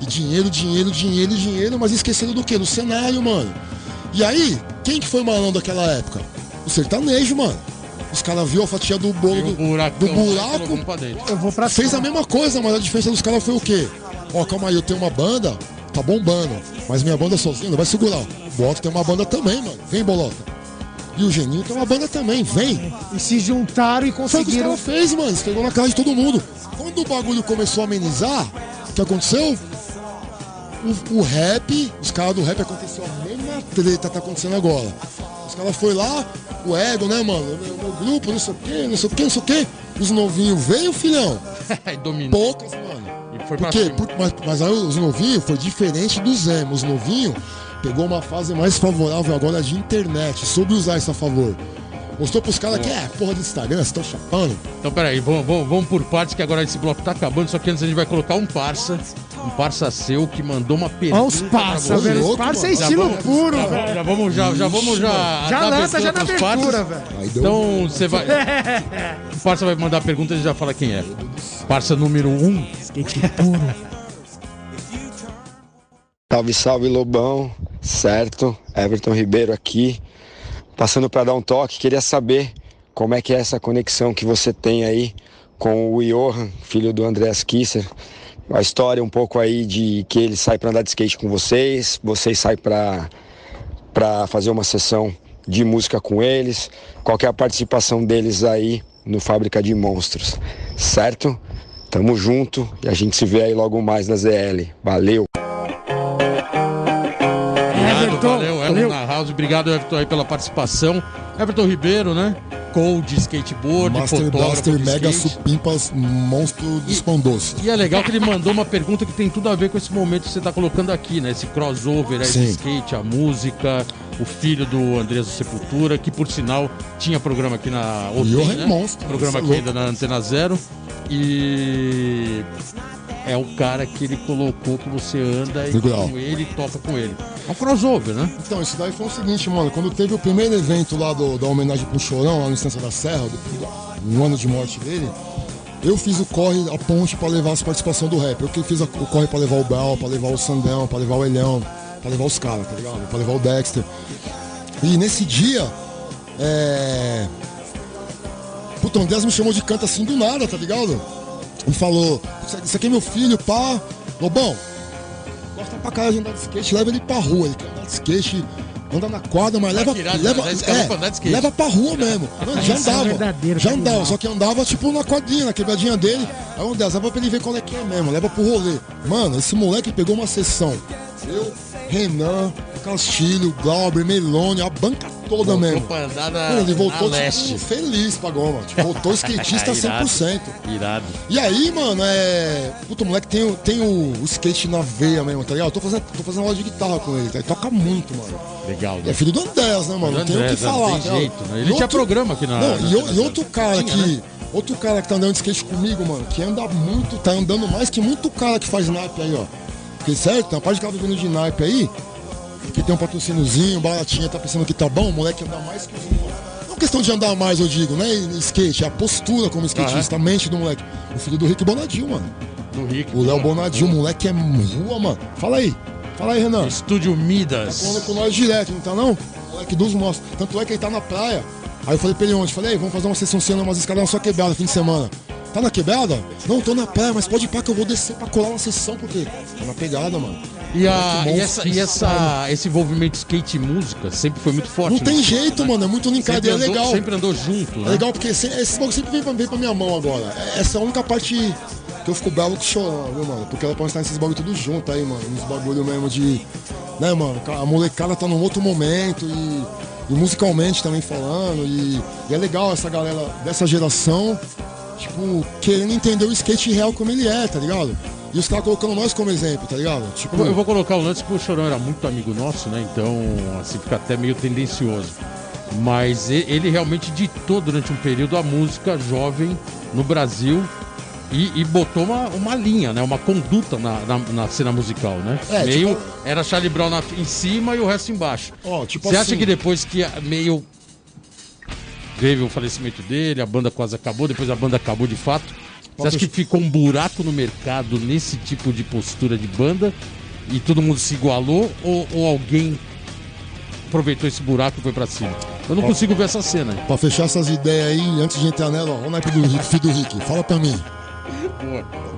Speaker 3: E dinheiro, dinheiro, dinheiro, dinheiro, mas esquecendo do quê? Do cenário, mano. E aí, quem que foi malandro daquela época? O sertanejo, mano. Os caras viu a fatia do bolo do,
Speaker 1: buracão
Speaker 3: do
Speaker 1: e
Speaker 3: buraco.
Speaker 1: colocou pra dentro.
Speaker 2: Eu vou pra
Speaker 3: Fez a mesma coisa, mas a diferença dos caras foi o quê? Ó, calma aí, eu tenho uma banda, tá bombando, mas minha banda sozinha não vai segurar. O Bolota tem uma banda também, mano. Vem, Bolota. E o Geninho tem uma banda também, vem.
Speaker 2: E se juntaram e
Speaker 3: Foi o que
Speaker 2: conseguiram.
Speaker 3: fez, mano. Pegou na cara de todo mundo. Quando o bagulho começou a amenizar, o que aconteceu? O, o rap, os caras do rap aconteceu a mesma treta que tá acontecendo agora. Os caras foi lá, o ego, né, mano? O meu, meu grupo, não sei o quê, não sei o quê, não sei o quê. Os novinhos veio, filhão.
Speaker 1: E dominou.
Speaker 3: Poucas, mano.
Speaker 1: E foi
Speaker 3: Por
Speaker 1: pra
Speaker 3: quê? Por- mas, mas aí os novinhos foi diferente dos emo. Os novinhos pegou uma fase mais favorável agora de internet, soube usar isso a favor. Mostrou pros caras que é porra do Instagram, vocês estão chapando.
Speaker 1: Então, peraí, vamos, vamos, vamos por partes, que agora esse bloco tá acabando, só que antes a gente vai colocar um parça, um parça seu que mandou uma pergunta.
Speaker 2: Olha os parça, velho. Os
Speaker 3: louco,
Speaker 2: parça é estilo
Speaker 1: vamos-
Speaker 2: puro,
Speaker 1: já,
Speaker 2: velho.
Speaker 1: já vamos já, já vamos já.
Speaker 2: Já lança já na abertura, velho.
Speaker 1: Então você vai. o parça vai mandar a pergunta e já fala quem é. Parça número 1. Um.
Speaker 2: Skate puro.
Speaker 4: Salve, salve Lobão, certo? Everton Ribeiro aqui, passando para dar um toque. Queria saber como é que é essa conexão que você tem aí com o Johan, filho do Andreas Kisser. A história um pouco aí de que ele sai para andar de skate com vocês, vocês saem para para fazer uma sessão de música com eles. Qual é a participação deles aí no Fábrica de Monstros, certo? Tamo junto e a gente se vê aí logo mais na ZL. Valeu!
Speaker 1: Valeu, Everton na House. Obrigado, Everton, aí pela participação. Everton Ribeiro, né? Coach, skateboard,
Speaker 3: Master
Speaker 1: fotógrafo
Speaker 3: Blaster
Speaker 1: de
Speaker 3: Mega
Speaker 1: skate.
Speaker 3: Supimpas Monstro dos Pão Doce.
Speaker 1: E é legal que ele mandou uma pergunta que tem tudo a ver com esse momento que você está colocando aqui, né? Esse crossover aí
Speaker 3: Sim.
Speaker 1: do skate, a música, o filho do Andrés do Sepultura, que por sinal tinha programa aqui na
Speaker 3: Johan é
Speaker 1: né?
Speaker 3: monstro,
Speaker 1: Programa
Speaker 3: é
Speaker 1: aqui
Speaker 3: louco.
Speaker 1: ainda na Antena Zero. E é o cara que ele colocou que você anda e
Speaker 3: Legal.
Speaker 1: com ele toca com ele. É um crossover, né?
Speaker 3: Então, isso daí foi o seguinte, mano. Quando teve o primeiro evento lá do- da homenagem pro Chorão, lá no Estância da Serra, do- no ano de morte dele, eu fiz o corre, a ponte pra levar as participações do rap. Eu que fiz a- o corre pra levar o Bel, pra levar o Sandão, pra levar o Elhão, pra levar os caras, tá ligado? Pra levar o Dexter. E nesse dia, é. Puta, o Andrés me chamou de canto assim do nada, tá ligado? E falou: Isso aqui é meu filho, pá. Lobão, pra caralho de andar de skate, leva ele pra rua. Ele quer andar de skate, anda na quadra, mas leva,
Speaker 1: tirado,
Speaker 3: leva, é, leva pra rua mesmo. Mano, já
Speaker 2: é
Speaker 3: andava. já
Speaker 2: do
Speaker 3: andava, só que andava tipo na quadrinha, na quebradinha dele. Aí Andrés, leva pra ele ver qual é que é mesmo, leva pro rolê. Mano, esse moleque pegou uma sessão. Eu, Renan, Castilho, Glauber, Melone, a banca toda
Speaker 1: Voltou
Speaker 3: mesmo.
Speaker 1: pra andar na,
Speaker 3: Mano, ele voltou
Speaker 1: na
Speaker 3: tipo,
Speaker 1: leste.
Speaker 3: feliz pra goma. Tipo, voltou skatista
Speaker 1: Irado.
Speaker 3: 100%.
Speaker 1: Irado.
Speaker 3: E aí, mano, é. Puta, o moleque tem, o- tem o, o skate na veia mesmo, tá ligado? Eu tô fazendo, tô fazendo aula de guitarra com ele, tá? Ele toca muito, mano.
Speaker 1: Legal,
Speaker 3: E
Speaker 1: né?
Speaker 3: é filho do Andrés, né, mano? Não tem o que
Speaker 1: não
Speaker 3: falar,
Speaker 1: tem
Speaker 3: tá
Speaker 1: jeito, né? Ele tinha
Speaker 3: outro-
Speaker 1: programa aqui na-
Speaker 3: Não,
Speaker 1: na
Speaker 3: e, e outro cara
Speaker 1: Tinha,
Speaker 3: que.
Speaker 1: né?
Speaker 3: Outro cara que tá andando de skate comigo, mano, que anda muito, tá andando mais que muito cara que faz naipe aí, ó. Porque certo, tem uma parte de cara vivendo de naipe aí, que tem um patrocíniozinho, baratinha, tá pensando que tá bom, o moleque anda mais que os outros. Não questão de andar mais, eu digo, né? Skate, é a postura como skatista, a mente do moleque. O filho do Rick Bonadil, mano.
Speaker 1: Do Rick.
Speaker 3: O Léo Bonadil, o moleque é rua, mano. Fala aí. Fala aí, Renan.
Speaker 1: Estúdio
Speaker 3: Tá falando
Speaker 1: Midas.
Speaker 3: com nós direto, não tá não? O moleque dos nossos. Tanto é que ele tá na praia. Aí eu falei pra ele ontem, falei, "Ei, vamos fazer uma sessão cena, umas escadas na sua quebrada, fim de semana. Tá na quebrada? Não, tô na praia, mas pode ir pra que eu vou descer pra colar uma sessão, porque tá na pegada, mano.
Speaker 1: E, a, e, essa,
Speaker 3: que
Speaker 1: e essa, esse envolvimento skate e música sempre foi muito forte.
Speaker 3: Não tem
Speaker 1: né?
Speaker 3: jeito, mano, é muito linkado
Speaker 1: Sempre
Speaker 3: e é
Speaker 1: andou,
Speaker 3: legal.
Speaker 1: sempre andou junto,
Speaker 3: É
Speaker 1: né?
Speaker 3: legal porque se- esse bagulho sempre vem pra, vem pra minha mão agora. É- Essa é a única parte que eu fico bravo com chorando, viu, mano? Porque ela pode estar nesses bagulho tudo junto aí, mano. Uns bagulho mesmo de. Né, mano? A molecada tá num outro momento e, e musicalmente também falando. E, e é legal essa galera dessa geração, tipo, querendo entender o skate real como ele é, tá ligado? E os caras colocando nós como exemplo, tá ligado? Tipo,
Speaker 1: Eu vou- colocar o lance porque o Chorão era muito amigo nosso, né? Então, assim, fica até meio tendencioso. Mas ele realmente ditou durante um período a música jovem no Brasil e, e botou uma, uma linha, né? Uma conduta na, na, na cena musical, né?
Speaker 3: É,
Speaker 1: meio
Speaker 3: tipo-
Speaker 1: era Charlie Brown na- em cima e o resto embaixo.
Speaker 3: Ó, tipo
Speaker 1: Você
Speaker 3: assim-
Speaker 1: acha que depois que meio teve o falecimento dele, a banda quase acabou, depois a banda acabou de fato? Você acha que ficou um buraco no mercado nesse tipo de postura de banda e todo mundo se igualou ou, ou alguém aproveitou esse buraco e foi pra cima? Eu não consigo ver essa cena.
Speaker 3: Pra fechar essas ideias aí, antes de entrar nela, ó, o naipe do Rick, filho do Rick, fala pra mim.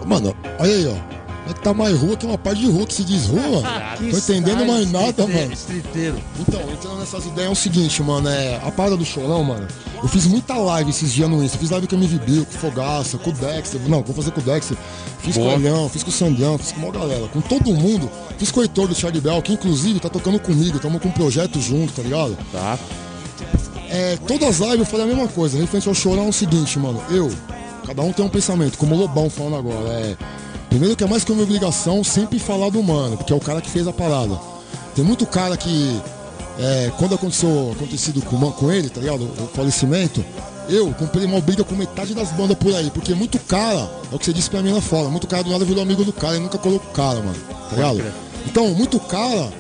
Speaker 3: Mano, olha aí, ó. É que tá mais rua que uma parte de rua que se diz rua, mano. Tô entendendo mais nada, mano.
Speaker 1: Estriteiro.
Speaker 3: Então, entrando nessas ideias é o seguinte, mano, é. A parada do chorão, mano. Eu fiz muita live esses dias no Insta. Fiz live com o MV Bill, com Fogaça, com o Dexter. Não, vou fazer com o Dexter. Fiz
Speaker 1: Boa.
Speaker 3: com o Olhão, fiz com o Sandrão, fiz com uma galera. Com todo mundo. Fiz com o Heitor do Charlie Bell, que inclusive tá tocando comigo. Tamo com um projeto junto, tá ligado?
Speaker 1: Tá.
Speaker 3: É, todas as lives eu falei a mesma coisa. Referente ao chorão é o seguinte, mano. Eu, cada um tem um pensamento, como o Lobão falando agora. É, primeiro que é mais que uma obrigação sempre falar do mano, porque é o cara que fez a parada. Tem muito cara que, é, quando aconteceu acontecido com, com ele, tá ligado? O falecimento, eu comprei uma briga com metade das bandas por aí, porque muito cara, é o que você disse pra mim lá fora, muito cara do nada virou amigo do cara e nunca colocou o cara, mano. Tá ligado? Então, muito cara,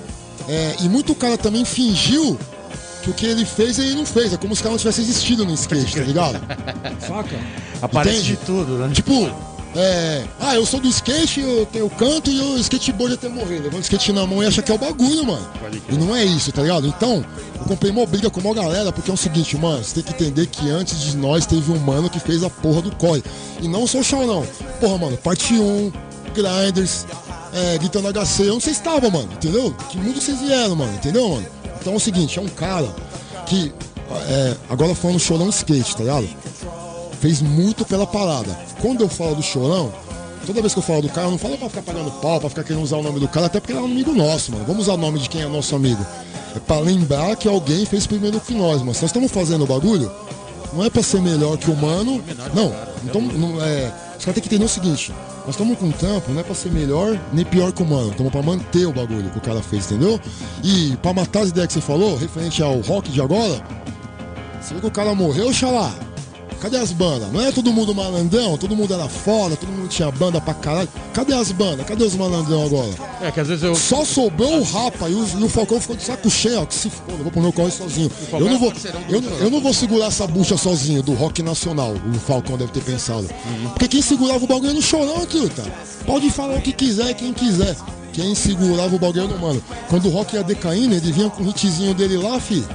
Speaker 3: é, e muito cara também fingiu que o que ele fez ele não fez. É como se o cara não tivesse existido no skate, tá ligado? Saca?
Speaker 1: Aparece
Speaker 3: Entende?
Speaker 1: de tudo, né?
Speaker 3: Tipo, é. Ah, eu sou do skate, eu tenho canto e o skateboard até morrer. Levando o skate na mão e acha que é o bagulho, mano. E não é isso, tá ligado? Então, eu comprei uma briga com uma galera, porque é o seguinte, mano, você tem que entender que antes de nós teve um mano que fez a porra do corre. E não o chão, não. Porra, mano, parte 1, Grinders, é, gritando HC, onde vocês estavam, mano? Entendeu? Que mundo vocês vieram, mano? Entendeu, mano? Então é o seguinte, é um cara que, é, agora falando chorão skate, tá ligado? Fez muito pela parada. Quando eu falo do Chorão, toda vez que eu falo do cara, eu não falo pra ficar pagando pau, pra ficar querendo usar o nome do cara, até porque ele é um amigo nosso, mano. Vamos usar o nome de quem é nosso amigo. É pra lembrar que alguém fez primeiro que nós, mano. Se nós estamos fazendo o bagulho, não é pra ser melhor que humano. Não, então, não é. Os caras têm que entender o seguinte: nós estamos com um trampo, não é pra ser melhor nem pior que o humano. Estamos pra manter o bagulho que o cara fez, entendeu? E pra matar as ideias que você falou, referente ao rock de agora, viu que o cara morreu, xalá? Cadê as bandas? Não é todo mundo malandrão, todo mundo era foda, todo mundo tinha banda pra caralho. Cadê as bandas? Cadê os malandrão agora?
Speaker 1: É, que às vezes eu.
Speaker 3: Só sobrou o Rapa e o, e o Falcão ficou de saco cheio, ó, que se foda, eu vou pro meu corre sozinho. Eu não
Speaker 1: é
Speaker 3: vou, eu, eu não vou segurar essa bucha sozinho do rock nacional, o Falcão deve ter pensado.
Speaker 1: Uhum.
Speaker 3: Porque quem segurava o bagulho era no chorão, truta. Pode falar o que quiser, quem quiser. Quem segurava o bagulho o mano. Quando o rock ia decaindo, ele vinha com o hitzinho dele lá, fi.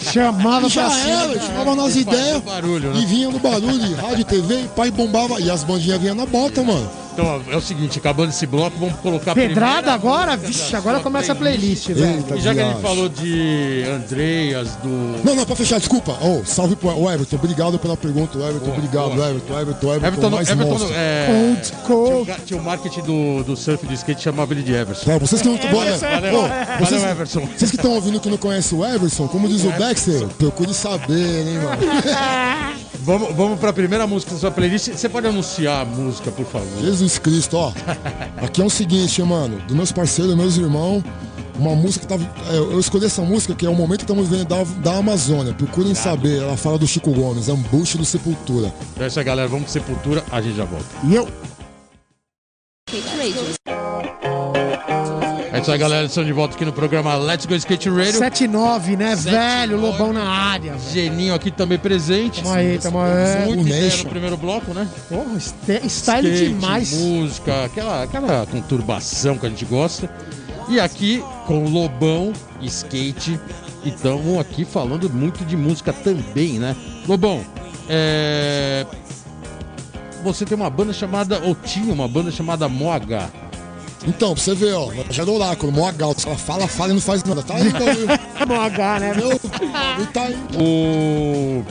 Speaker 2: Chamava
Speaker 3: já
Speaker 2: pra cima.
Speaker 3: era, chamava nas ideias.
Speaker 1: barulho, né?
Speaker 3: E vinha no barulho, rádio, TV, e pai bombava. E as bandinhas vinham na bota, mano.
Speaker 1: Então, é o seguinte, acabando esse bloco, vamos colocar
Speaker 2: Pedrada
Speaker 1: primeira
Speaker 2: agora? Vixe, agora começa a playlist, velho.
Speaker 3: Eita,
Speaker 1: E já que a gente
Speaker 3: viagem.
Speaker 1: falou de Andreas, do.
Speaker 3: Não, não, pra fechar, desculpa. Oh, salve pro o Everton. Obrigado pela pergunta, Everton.
Speaker 1: Boa,
Speaker 3: obrigado,
Speaker 1: boa.
Speaker 3: Everton. Everton, Everton,
Speaker 1: Everton,
Speaker 3: mais
Speaker 1: Everton
Speaker 3: monstro.
Speaker 1: é,
Speaker 2: Old
Speaker 1: tinha,
Speaker 2: school.
Speaker 1: o ga- tinha o marketing do, do surf e do skate chamava ele de Everson.
Speaker 3: É, vocês que não
Speaker 1: Valeu,
Speaker 3: Ô, vocês,
Speaker 1: valeu, Everson.
Speaker 3: vocês que estão ouvindo que não conhecem o Everson, como diz o Dexter, procure saber, hein, mano.
Speaker 1: Vamos, vamos pra primeira música da sua playlist. Você pode anunciar a música, por favor?
Speaker 3: Jesus Cristo, ó. Aqui é o seguinte, mano. Dos meus parceiros, meus irmãos, uma música que tava. é, Eu escolhi essa música que é o momento que estamos vendo da, da Amazônia. Procurem saber. Ela fala do Chico Gomes, Ambush do Sepultura.
Speaker 1: Então é isso aí, galera. Vamos pro Sepultura, a gente já volta.
Speaker 2: E eu.
Speaker 1: É isso aí, galera. Estamos de volta aqui no programa Let's Go Skate Radio.
Speaker 2: 7-9, né,
Speaker 1: Sete,
Speaker 2: velho?
Speaker 1: nove.
Speaker 2: Lobão na área.
Speaker 1: Geninho aqui também presente.
Speaker 2: Tamo aí, tamo aí.
Speaker 1: Muito ideia no primeiro bloco, né?
Speaker 2: Porra, style
Speaker 1: Skate,
Speaker 2: demais.
Speaker 1: música, aquela, aquela conturbação que a gente gosta. E aqui com o Lobão, skate. E estamos aqui falando muito de música também, né? Lobão, é... você tem uma banda chamada, ou tinha uma banda chamada Moh.
Speaker 3: Então, pra você ver, ó. Já do oráculo, mó Ela fala, fala e não faz nada. Tá aí.
Speaker 2: É bom H, né?
Speaker 3: E tá aí.
Speaker 1: O...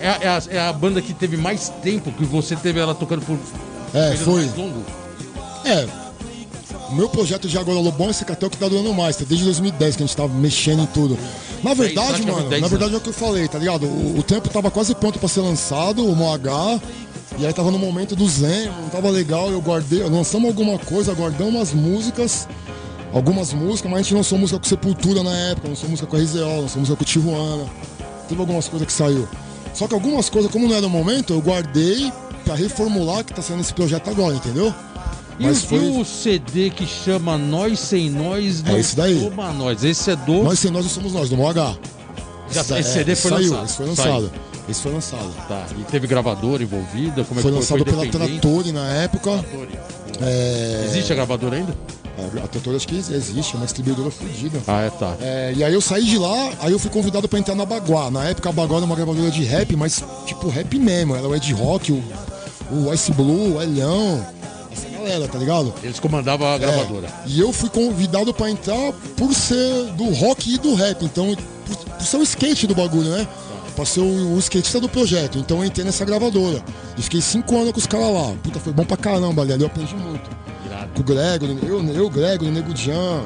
Speaker 1: É, a- é a, é a banda que teve mais tempo que você teve ela tocando por
Speaker 3: É, foi.
Speaker 1: mais longo?
Speaker 3: É. O meu projeto de agora Lobão é esse cartel que tá durando mais, tá? Desde 2010 que a gente tá mexendo em tudo. Na verdade,
Speaker 1: praticamente
Speaker 3: mano,
Speaker 1: 10
Speaker 3: na verdade é o que eu falei, tá ligado? O, o tempo tava quase pronto pra ser lançado, o MOH, e aí tava no momento do Zen, não tava legal, eu guardei, lançamos alguma coisa, guardamos umas músicas, algumas músicas, mas a gente lançou música com Sepultura na época, lançou música com a RZO, lançou música com o Tijuana, teve algumas coisas que saiu. Só que algumas coisas, como não era o momento, eu guardei pra reformular que tá saindo esse projeto agora, entendeu?
Speaker 1: E,
Speaker 3: Mas
Speaker 1: o,
Speaker 3: foi-
Speaker 1: o CD que chama Nós Sem Nós não
Speaker 3: É esse daí.
Speaker 1: Soma Nós. Esse é do.
Speaker 3: Nós sem nós não somos nós, do MOH.
Speaker 1: Já-
Speaker 3: Esse,
Speaker 1: esse CD foi
Speaker 3: saiu,
Speaker 1: lançado.
Speaker 3: Esse foi
Speaker 1: Saiu.
Speaker 3: Esse foi lançado.
Speaker 1: Tá. E teve gravadora envolvida? Como é
Speaker 3: Foi
Speaker 1: que
Speaker 3: lançado pela
Speaker 1: independente?
Speaker 3: Trattori na época. É,
Speaker 1: Existe a gravadora ainda?
Speaker 3: A Trattori acho que existe, é uma distribuidora fodida.
Speaker 1: Ah, é, tá.
Speaker 3: É, e aí eu saí de lá, aí eu fui convidado pra entrar na Baguá. Na época a Baguá era uma gravadora de rap, mas tipo rap mesmo. Era o Ed Rock, o, o Ice Blue, o Elhão, essa galera, tá ligado?
Speaker 1: Eles comandavam a gravadora.
Speaker 3: É, e eu fui convidado pra entrar por ser do rock e do rap. Então, por, por ser o skate do bagulho, né? Pra ser o, o skatista do projeto. Então eu entrei nessa gravadora. E fiquei cinco anos com os caras lá. Puta, foi bom pra caramba ali. ali Eu aprendi muito.
Speaker 1: Irado.
Speaker 3: Com o Gregory, eu, eu Gregory, Nego Jan.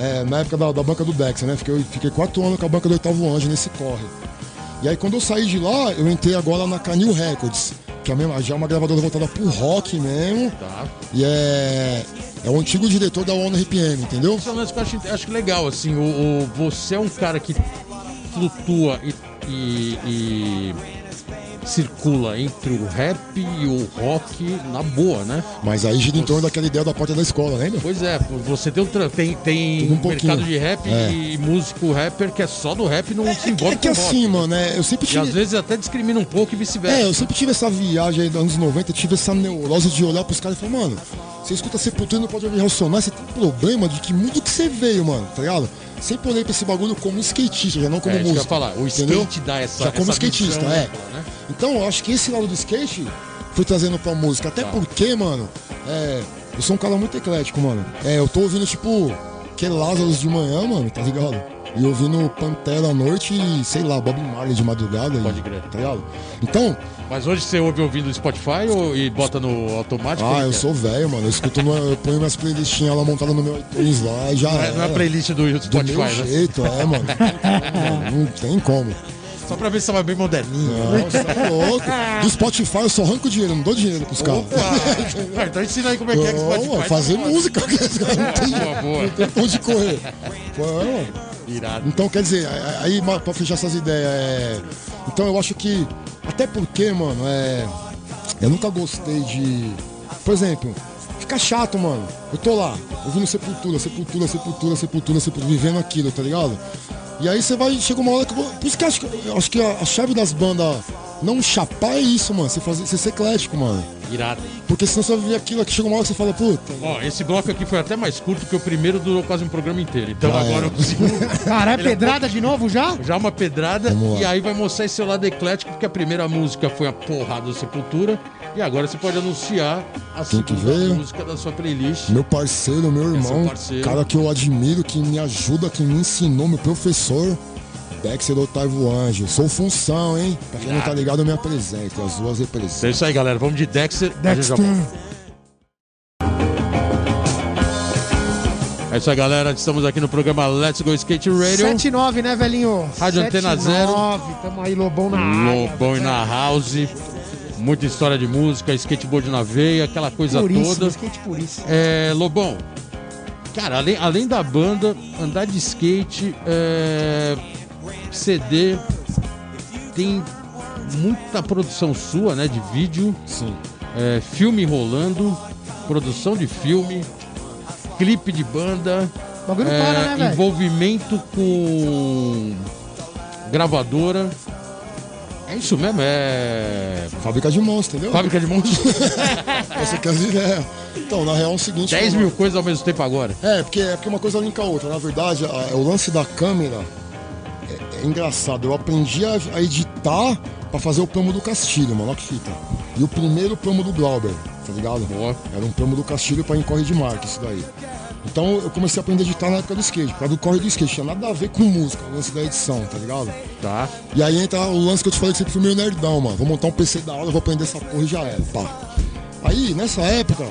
Speaker 3: é, na época da, da banca do Dex, né? Fiquei, fiquei quatro anos com a banca do Oitavo Anjo nesse corre. E aí quando eu saí de lá, eu entrei agora na Canil Records. Que é mesma- já é uma gravadora voltada pro rock mesmo.
Speaker 1: Tá.
Speaker 3: E é, é o antigo diretor da Warner RPM, entendeu?
Speaker 1: É eu acho, acho legal, assim. O, o- você é um cara que flutua e, e- e circula entre o rap e o rock na boa, né?
Speaker 3: Mas aí gira em torno daquela ideia da porta da escola, lembra?
Speaker 1: Pois é, você tem, um tem, tem
Speaker 3: um
Speaker 1: mercado de rap
Speaker 3: É.
Speaker 1: e músico rapper que é só do rap e não se envolve
Speaker 3: É que
Speaker 1: com rock.
Speaker 3: assim, mano, é, eu sempre
Speaker 1: E às
Speaker 3: tive.
Speaker 1: vezes até discrimina um pouco e vice-versa.
Speaker 3: É, eu sempre tive essa viagem aí dos anos 90, tive essa neurose de olhar pros caras e falar, mano, você escuta Sepultura e não pode ouvir Racionais, você tem problema de que mundo que você veio, mano, tá ligado? Sempre olhei pra esse bagulho como skatista, já não como
Speaker 1: É,
Speaker 3: músico.
Speaker 1: falar. O
Speaker 3: entendeu?
Speaker 1: skate dá essa
Speaker 3: Já como
Speaker 1: essa
Speaker 3: skatista, é.
Speaker 1: né?
Speaker 3: Então, eu acho que esse lado do skate foi trazendo pra música. Até
Speaker 1: Tá.
Speaker 3: porque, mano, é, eu sou um cara muito eclético, mano. É, eu tô ouvindo, tipo, que Lázaro de manhã, mano, tá ligado? E ouvindo Pantera à noite e, sei lá, Bob Marley de madrugada.
Speaker 1: Pode crer.
Speaker 3: Tá ligado? Então,
Speaker 1: Mas hoje você ouve ouvindo Spotify ou, e bota no automático?
Speaker 3: ah, eu
Speaker 1: é?
Speaker 3: sou velho, mano. Eu escuto, no, eu ponho minhas playlistinhas lá montadas no meu iTunes lá e já
Speaker 1: Não é, não é playlist do
Speaker 3: Do
Speaker 1: Spotify,
Speaker 3: meu
Speaker 1: né?
Speaker 3: jeito, é, mano. Não tem como.
Speaker 1: Só pra ver se tava bem moderninho.
Speaker 3: Não, você tá louco. Do Spotify eu só arranco dinheiro, não dou dinheiro pros caras.
Speaker 1: Ah, então ensina aí como é que é que Spotify.
Speaker 3: fazer música. Não tem,
Speaker 1: Boa, boa.
Speaker 3: não tem onde correr. Pô, é, mano.
Speaker 1: Irado.
Speaker 3: Então, quer dizer, aí pra fechar essas ideias, é... então eu acho que até porque, mano, é. Eu nunca gostei de. Por exemplo, fica chato, mano. Eu tô lá, ouvindo sepultura, sepultura, sepultura, sepultura, sepultura, vivendo aquilo, tá ligado? E aí você vai, chega uma hora que. Por isso que eu acho, eu que a chave das bandas não chapar é isso, mano. Você, fazer, você ser eclético, mano.
Speaker 1: Irado.
Speaker 3: Porque senão você vai ver aquilo aqui, chega uma hora que você fala, puta.
Speaker 1: Ó, esse bloco aqui foi até mais curto que o primeiro durou quase um programa inteiro. Então
Speaker 3: Já
Speaker 1: agora
Speaker 3: era.
Speaker 1: o segundo.
Speaker 2: Cara, é
Speaker 1: Ele é
Speaker 2: pedrada de novo já?
Speaker 1: Já uma pedrada e aí vai mostrar esse seu lado eclético, porque a primeira música foi a porrada do Sepultura. E agora você pode anunciar a
Speaker 3: Quem que
Speaker 1: segunda
Speaker 3: veio?
Speaker 1: música da sua playlist.
Speaker 3: Meu parceiro, meu
Speaker 1: É
Speaker 3: irmão,
Speaker 1: parceiro.
Speaker 3: cara que eu admiro, que me ajuda, que me ensinou, meu professor, Dexter Otávio Anjo. Sou função, hein? Pra quem não tá ligado, eu me apresento. As duas
Speaker 1: É
Speaker 3: representam.
Speaker 1: isso aí, galera. Vamos de Dexter.
Speaker 2: Dexter.
Speaker 1: É isso aí, galera. Estamos aqui no programa Let's Go Skate Radio.
Speaker 2: 7-9, né, velhinho?
Speaker 1: Rádio Antena
Speaker 2: 7-9, Tamo aí, Lobão na área.
Speaker 1: Lobão e na house. Muita história de música, skateboard na veia, aquela coisa
Speaker 2: Puríssimo,
Speaker 1: toda.
Speaker 2: skate puríssimo.
Speaker 1: É, Lobão, cara, além, além da banda, andar de skate, é, CD, tem muita produção sua, né? De vídeo,
Speaker 3: Sim.
Speaker 1: é, filme rolando, produção de filme, clipe de banda,
Speaker 2: O bagulho não
Speaker 1: é,
Speaker 2: para, né,
Speaker 1: envolvimento com gravadora. É isso mesmo, é.
Speaker 3: Fábrica de mãos, entendeu?
Speaker 1: Fábrica de monstros.
Speaker 3: Você quer as ideias. Então, na real é o seguinte.
Speaker 1: 10
Speaker 3: mano.
Speaker 1: mil coisas ao mesmo tempo agora.
Speaker 3: É, porque, é porque uma coisa linka a outra. Na verdade, a- o lance da câmera é, engraçado. Eu aprendi a, a editar pra fazer o promo do Castilho, mano. Olha que fita. E o primeiro promo do Glauber, tá ligado?
Speaker 1: Boa.
Speaker 3: Era um promo do Castilho pra Incorre de Marca, isso daí. Então eu comecei a aprender a editar na época do skate, causa do corre do skate. Tinha nada a ver com música, o lance da edição, tá ligado?
Speaker 1: Tá.
Speaker 3: E aí entra o lance que eu te falei que sempre fui meio nerdão, mano. Vou montar um PC da hora, vou aprender essa porra e já era, pá. Aí, nessa época,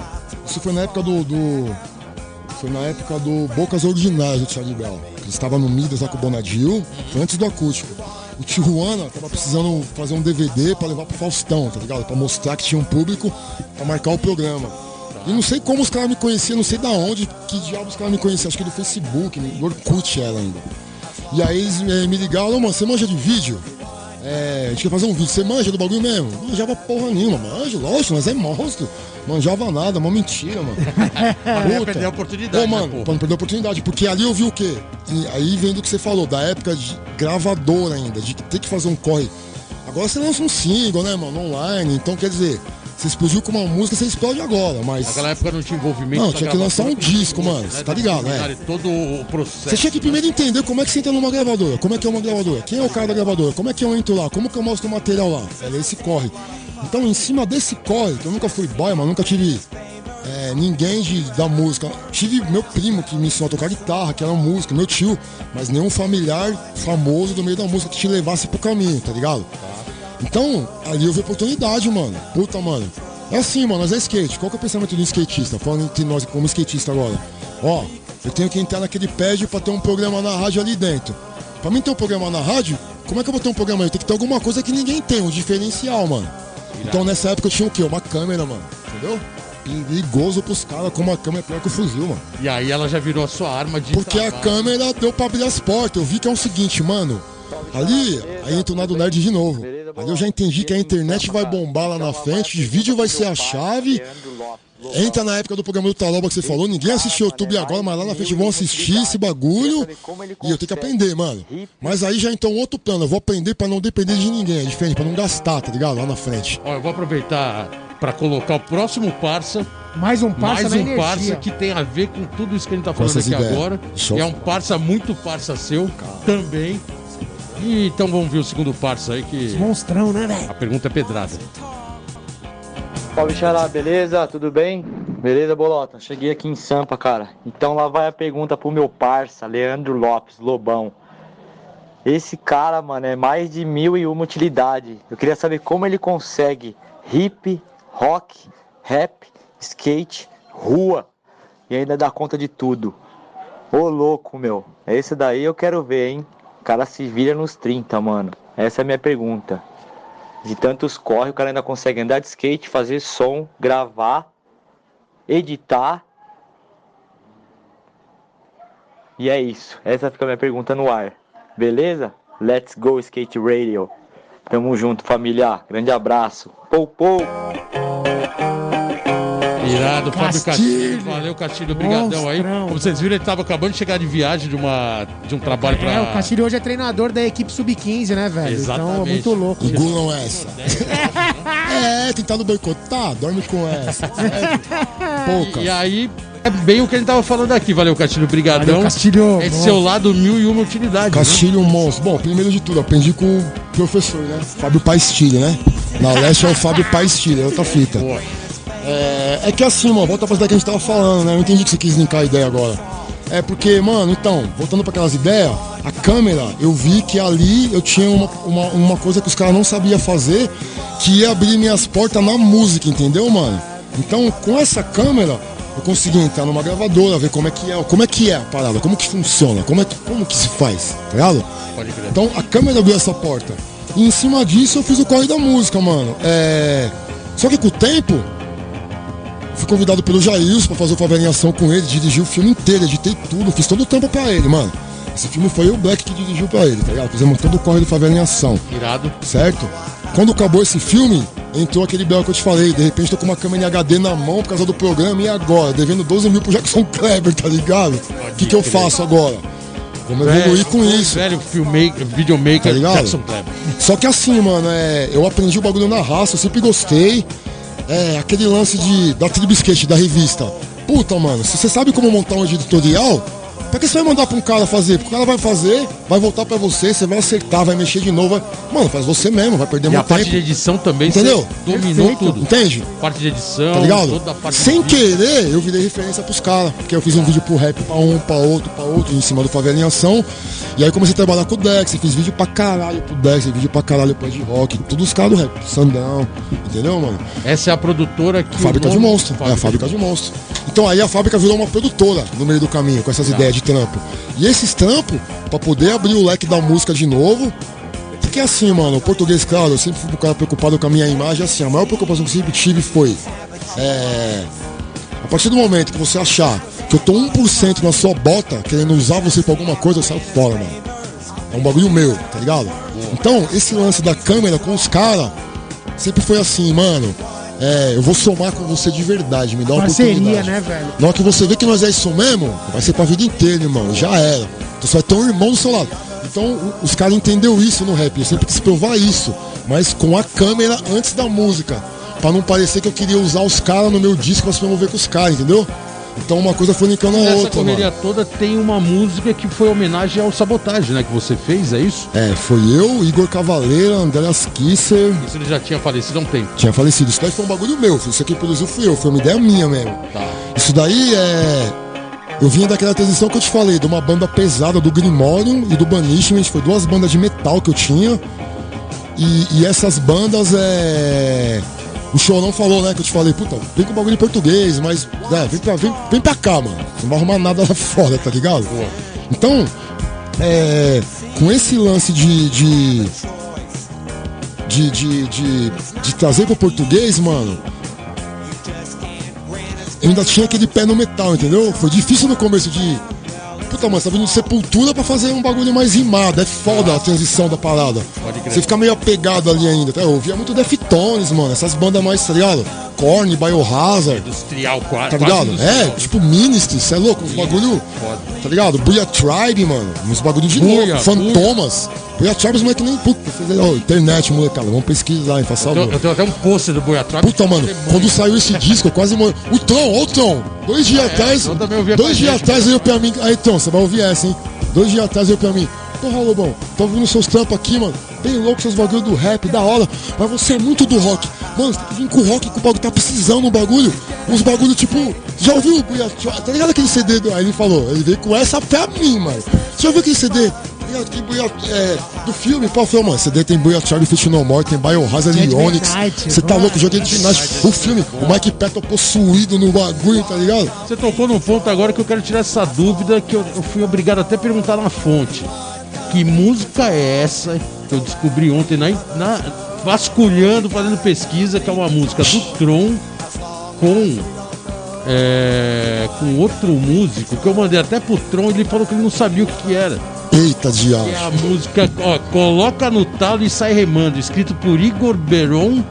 Speaker 3: isso foi na época do. do- foi na época do Bocas Ordinárias do Charlie Brown. Estava no Midas lá com o Bonadil, antes do acústico. O Tijuana tava precisando fazer um DVD pra levar pro Faustão, tá ligado? Pra mostrar que tinha um público pra marcar o programa. E não sei como os caras me conheciam, não sei da onde, que diabos os caras me conheciam, acho que do Facebook, do Orkut era ainda. E aí eles eh, me ligaram, "Ô, mano, você manja de vídeo? É, a gente quer fazer um vídeo, você manja do bagulho mesmo? Não manjava porra nenhuma, manjo, lógico, mas é monstro. Manjava nada, uma mentira, mano. Puta.
Speaker 1: perder a oportunidade,
Speaker 3: Ô, mano,
Speaker 1: né,
Speaker 3: pra não perder a oportunidade, porque ali eu vi o quê? E aí vem do que você falou, da época de gravador ainda, de ter que fazer um corre. Agora você lança um single, né, mano, online, então quer dizer, você explodiu com uma música, você explode agora, mas.
Speaker 1: Naquela época não tinha envolvimento.
Speaker 3: Não, tinha que lançar um
Speaker 1: com
Speaker 3: disco, mano, você tá ligado, né?
Speaker 1: Todo o processo.
Speaker 3: Você tinha que primeiro entender como é que você entra numa gravadora, como é que é uma gravadora, quem é o cara da gravadora, como é que eu entro lá, como que eu mostro o material lá. Era esse corre. Então, em cima desse corre, que eu nunca fui boy, mas nunca tive é, ninguém de, da música. Tive meu primo que me ensinou a tocar guitarra, que era um músico, meu tio, mas nenhum familiar famoso do meio da música que te levasse pro caminho, tá ligado? Então, ali eu vi oportunidade, mano. Puta, mano. É assim, mano, nós é skate. Qual que é o pensamento do skatista? Falando entre nós como skatista agora. Ó, eu tenho que entrar naquele pad pra ter um programa na rádio ali dentro. Pra mim ter um programa na rádio, como é que eu vou ter um programa aí? Tem que ter alguma coisa que ninguém tem, um diferencial, mano. Então nessa época eu tinha o quê? Uma câmera, mano. Entendeu? Perigoso pros caras, como a câmera é pior que o fuzil, mano.
Speaker 1: E aí ela já virou a sua arma de.
Speaker 3: Porque a
Speaker 1: trabalho.
Speaker 3: câmera deu pra abrir as portas. Eu vi que é o seguinte, mano. Ali, aí entra o Nado Nerd de novo. Ali eu já entendi que a internet vai bombar lá na frente, vídeo vai ser a chave. Entra na época do programa do Taloba que você falou, ninguém assistiu o YouTube agora, mas lá na frente vão assistir esse bagulho e eu tenho que aprender, mano. Mas aí já entrou um outro plano, eu vou aprender pra não depender de ninguém, é diferente, pra não gastar, tá ligado? Lá na frente.
Speaker 1: Ó, eu vou aproveitar pra colocar o próximo parça.
Speaker 2: Mais um parça
Speaker 1: mais
Speaker 2: na
Speaker 1: um
Speaker 2: energia.
Speaker 1: parça que tem a ver com tudo isso que a gente tá falando aqui
Speaker 3: ideias.
Speaker 1: agora.
Speaker 3: Show.
Speaker 1: E é um parça muito parça seu também. E então vamos ver o segundo parça aí que
Speaker 2: Monstrão, né, velho?
Speaker 1: a pergunta é pedrada.
Speaker 5: Salve Xará, beleza? Tudo bem? Beleza, Bolota? Cheguei aqui em Sampa, cara. Então lá vai a pergunta pro meu parça, Leandro Lopes, Lobão. Esse cara, mano, é mais de mil e uma utilidade. Eu queria saber como ele consegue hip, rock, rap, skate, rua e ainda dá conta de tudo. Ô louco, meu. Esse daí eu quero ver, hein? Cara se vira nos 30, mano. Essa é a minha pergunta. De tantos corre, o cara ainda consegue andar de skate, fazer som, gravar, editar. E é isso. Essa fica a minha pergunta no ar. Beleza? Let's go skate radio. Tamo junto, família. Grande abraço. Pou, pou.
Speaker 1: Irado, Fábio
Speaker 2: Castilho.
Speaker 1: Valeu, Castilho. Obrigadão aí. Como vocês viram, ele tava acabando de chegar de viagem de, uma, de um trabalho pra.
Speaker 2: É, o Castilho hoje é treinador da equipe sub-15, né, velho? Então é
Speaker 1: Exatamente.
Speaker 2: muito louco.
Speaker 3: Engulam essa. é, tentando boicotar, dorme com essa. certo? Pouca.
Speaker 1: E aí, é bem o que ele tava falando aqui. Valeu, Castilho. Obrigadão.
Speaker 2: Valeu, Castilho.
Speaker 1: Esse
Speaker 2: Bom.
Speaker 1: seu lado mil e uma utilidade. né?
Speaker 3: Castilho, um monstro. Bom, primeiro de tudo, aprendi com o professor, né? Fábio Paistilho, né? Na leste é o Fábio Paistilho, é outra fita.
Speaker 1: Pô,
Speaker 3: É, é que assim, mano, volta pra ideia que a gente tava falando, né? Eu entendi que você quis linkar a ideia agora. É porque, mano, então, voltando pra aquelas ideias, a câmera, eu vi que ali eu tinha uma, uma, uma coisa que os caras não sabiam fazer, que ia abrir minhas portas na música, entendeu, mano? Então, com essa câmera, eu consegui entrar numa gravadora, ver como é que é, como é que é a parada, como que funciona, como é que, como que se faz, tá ligado?
Speaker 1: pode crer.
Speaker 3: Então a câmera abriu essa porta. E em cima disso eu fiz o corre da música, mano. É... Só que com o tempo, convidado pelo Jailson pra fazer o Favelinha Ação com ele, dirigi o filme inteiro, editei tudo, fiz todo o tempo pra ele, mano. Esse filme foi o Black que dirigiu pra ele, tá ligado? Fizemos todo o corre do Favelinha Ação,
Speaker 1: Irado.
Speaker 3: certo? Quando acabou esse filme, entrou aquele belo que eu te falei. De repente tô com uma câmera em HD na mão por causa do programa e agora? Devendo 12 mil pro Jackson Kleber, tá ligado? O que, que eu faço agora? Vamos evoluir com isso.
Speaker 1: Velho filmmaker, videomaker,
Speaker 3: Tá ligado?
Speaker 1: Jackson Kleber.
Speaker 3: Só que assim, mano, é, eu aprendi o bagulho na raça, eu sempre gostei. É, aquele lance de, da Tribisquete, da revista. Puta, mano, se você sabe como montar um editorial, pra que você vai mandar pra um cara fazer? Porque o cara vai fazer, vai voltar pra você, você vai acertar, vai mexer de novo. Vai... Mano, faz você mesmo, vai perder
Speaker 1: E a
Speaker 3: muito
Speaker 1: parte
Speaker 3: tempo.
Speaker 1: de edição também,
Speaker 3: Entendeu?
Speaker 1: você dominou
Speaker 2: Perfeito.
Speaker 1: tudo.
Speaker 3: Entende?
Speaker 1: Parte de edição,
Speaker 3: Tá ligado?
Speaker 1: toda a parte
Speaker 3: Sem
Speaker 1: de
Speaker 3: querer, eu virei referência pros caras. Porque eu fiz um vídeo pro rap pra um, pra outro, pra outro, em cima do Favela em Ação. E aí comecei a trabalhar com o Dex, fiz vídeo pra caralho pro Dex, vídeo pra caralho pro Ed Rock, todos os caras do rap, Sandão, entendeu, mano?
Speaker 1: Essa é a produtora que.
Speaker 3: Fábrica
Speaker 1: o
Speaker 3: de
Speaker 1: nome-
Speaker 3: monstro. É a fábrica de monstro. Então aí a fábrica virou uma produtora no meio do caminho, com essas ideias de trampo. E esses trampos, pra poder abrir o leque da música de novo. Porque assim, mano, o português, claro, eu sempre fui um cara preocupado com a minha imagem, assim, a maior preocupação que eu sempre tive foi. É, a partir do momento que você achar que eu tô 1% na sua bota, querendo usar você pra alguma coisa, eu saio fora, mano. É um bagulho meu, tá ligado? Então, esse lance da câmera com os caras sempre foi assim, mano. É, eu vou somar com você de verdade, me dá uma
Speaker 2: Parceria,
Speaker 3: oportunidade.
Speaker 2: né, velho?
Speaker 3: Na hora que você vê que nós é isso mesmo, vai ser pra vida inteira, irmão. Já era. Então você vai ter um irmão do seu lado. Então os caras entenderam isso no rap. Eu sempre quis provar isso. Mas com a câmera antes da música. Pra não parecer que eu queria usar os caras no meu disco pra se promover com os caras, entendeu? Então uma coisa foi linkando a
Speaker 1: Nessa
Speaker 3: outra,
Speaker 1: correria
Speaker 3: mano.
Speaker 1: toda tem uma música que foi homenagem ao sabotagem, né? Que você fez, é isso?
Speaker 3: É, foi eu, Igor Cavaleira, Andréas Kisser.
Speaker 1: Isso ele já tinha falecido há um tempo.
Speaker 3: Tinha falecido. Isso daí foi um bagulho meu. Isso aqui produziu fui eu. Foi uma ideia minha mesmo.
Speaker 1: Tá.
Speaker 3: Isso daí é. Eu vinha daquela transição que eu te falei, de uma banda pesada do Grimorium e do Banishment, foi duas bandas de metal que eu tinha. E, e essas bandas é. O Chorão falou, né, que eu te falei, puta, vem com bagulho em português, mas é, vem, pra, vem, vem pra cá, mano. Não vai arrumar nada lá fora, tá ligado? Então, é, com esse lance de. de de, de, de, de trazer pro português, mano, eu ainda tinha aquele pé no metal, entendeu? Foi difícil no começo de. Puta, mano, você tá vindo de sepultura pra fazer um bagulho mais rimado. É foda a transição da parada.
Speaker 1: Pode crer.
Speaker 3: Você fica meio apegado ali ainda. Tá? Eu ouvia muito Deftones, mano. Essas bandas mais, tá ligado? Korn, Biohazard.
Speaker 1: Industrial, quase.
Speaker 3: Tá
Speaker 1: quase
Speaker 3: ligado?
Speaker 1: industrial.
Speaker 3: É, tipo Ministry, cê é louco? Uns bagulho.
Speaker 1: Foda.
Speaker 3: Tá ligado? Buia Tribe, mano. Uns bagulho de
Speaker 1: Buia,
Speaker 3: louco. Fantomas. Buia Tribe, os moleque nem. Puta, ó, internet, molecada. Vamos pesquisar, hein? Faz
Speaker 1: Eu,
Speaker 3: favor.
Speaker 1: eu tenho até um pôster do Boiatrap.
Speaker 3: Puta, mano, quando saiu esse disco, eu quase morri. O Tron, ó o Tron. Dois dias atrás.
Speaker 1: eu também ouvia com a
Speaker 3: Dois dias
Speaker 1: gente,
Speaker 3: atrás veio pra mim. Aí, Tron, você vai ouvir essa, hein? Dois dias atrás veio pra mim. Porra, Lobão, tô ouvindo seus trampos aqui, mano. Bem louco seus bagulho do rap, da hora. Mas você é muito do rock. Mano, você tem que vir com o rock que o bagulho tá precisando no bagulho. Uns bagulho tipo. Já ouviu o Tá ligado aquele CD? Do... Aí ele falou, ele veio com essa pra mim, mano. Você já ouviu aquele CD? Tá ligado? Tem Buia, é, do filme, pô, falou, mano, CD tem Buia Charlie Fit No More, tem Biohazard e Onyx. Você tá louco, joguei de Night. O filme, o Mike Patton possuído no bagulho, tá ligado?
Speaker 1: Você tocou num ponto agora que eu quero tirar essa dúvida que eu, eu fui obrigado até a perguntar na fonte. Que música é essa que eu descobri ontem na, na- vasculhando, fazendo pesquisa, que é uma música do Tron com é, com outro músico, que eu mandei até pro Tron, ele falou que ele não sabia o que era.
Speaker 3: Eita,
Speaker 1: Que é a música, ó, Coloca no Talo e Sai Remando, escrito por Igor Beron,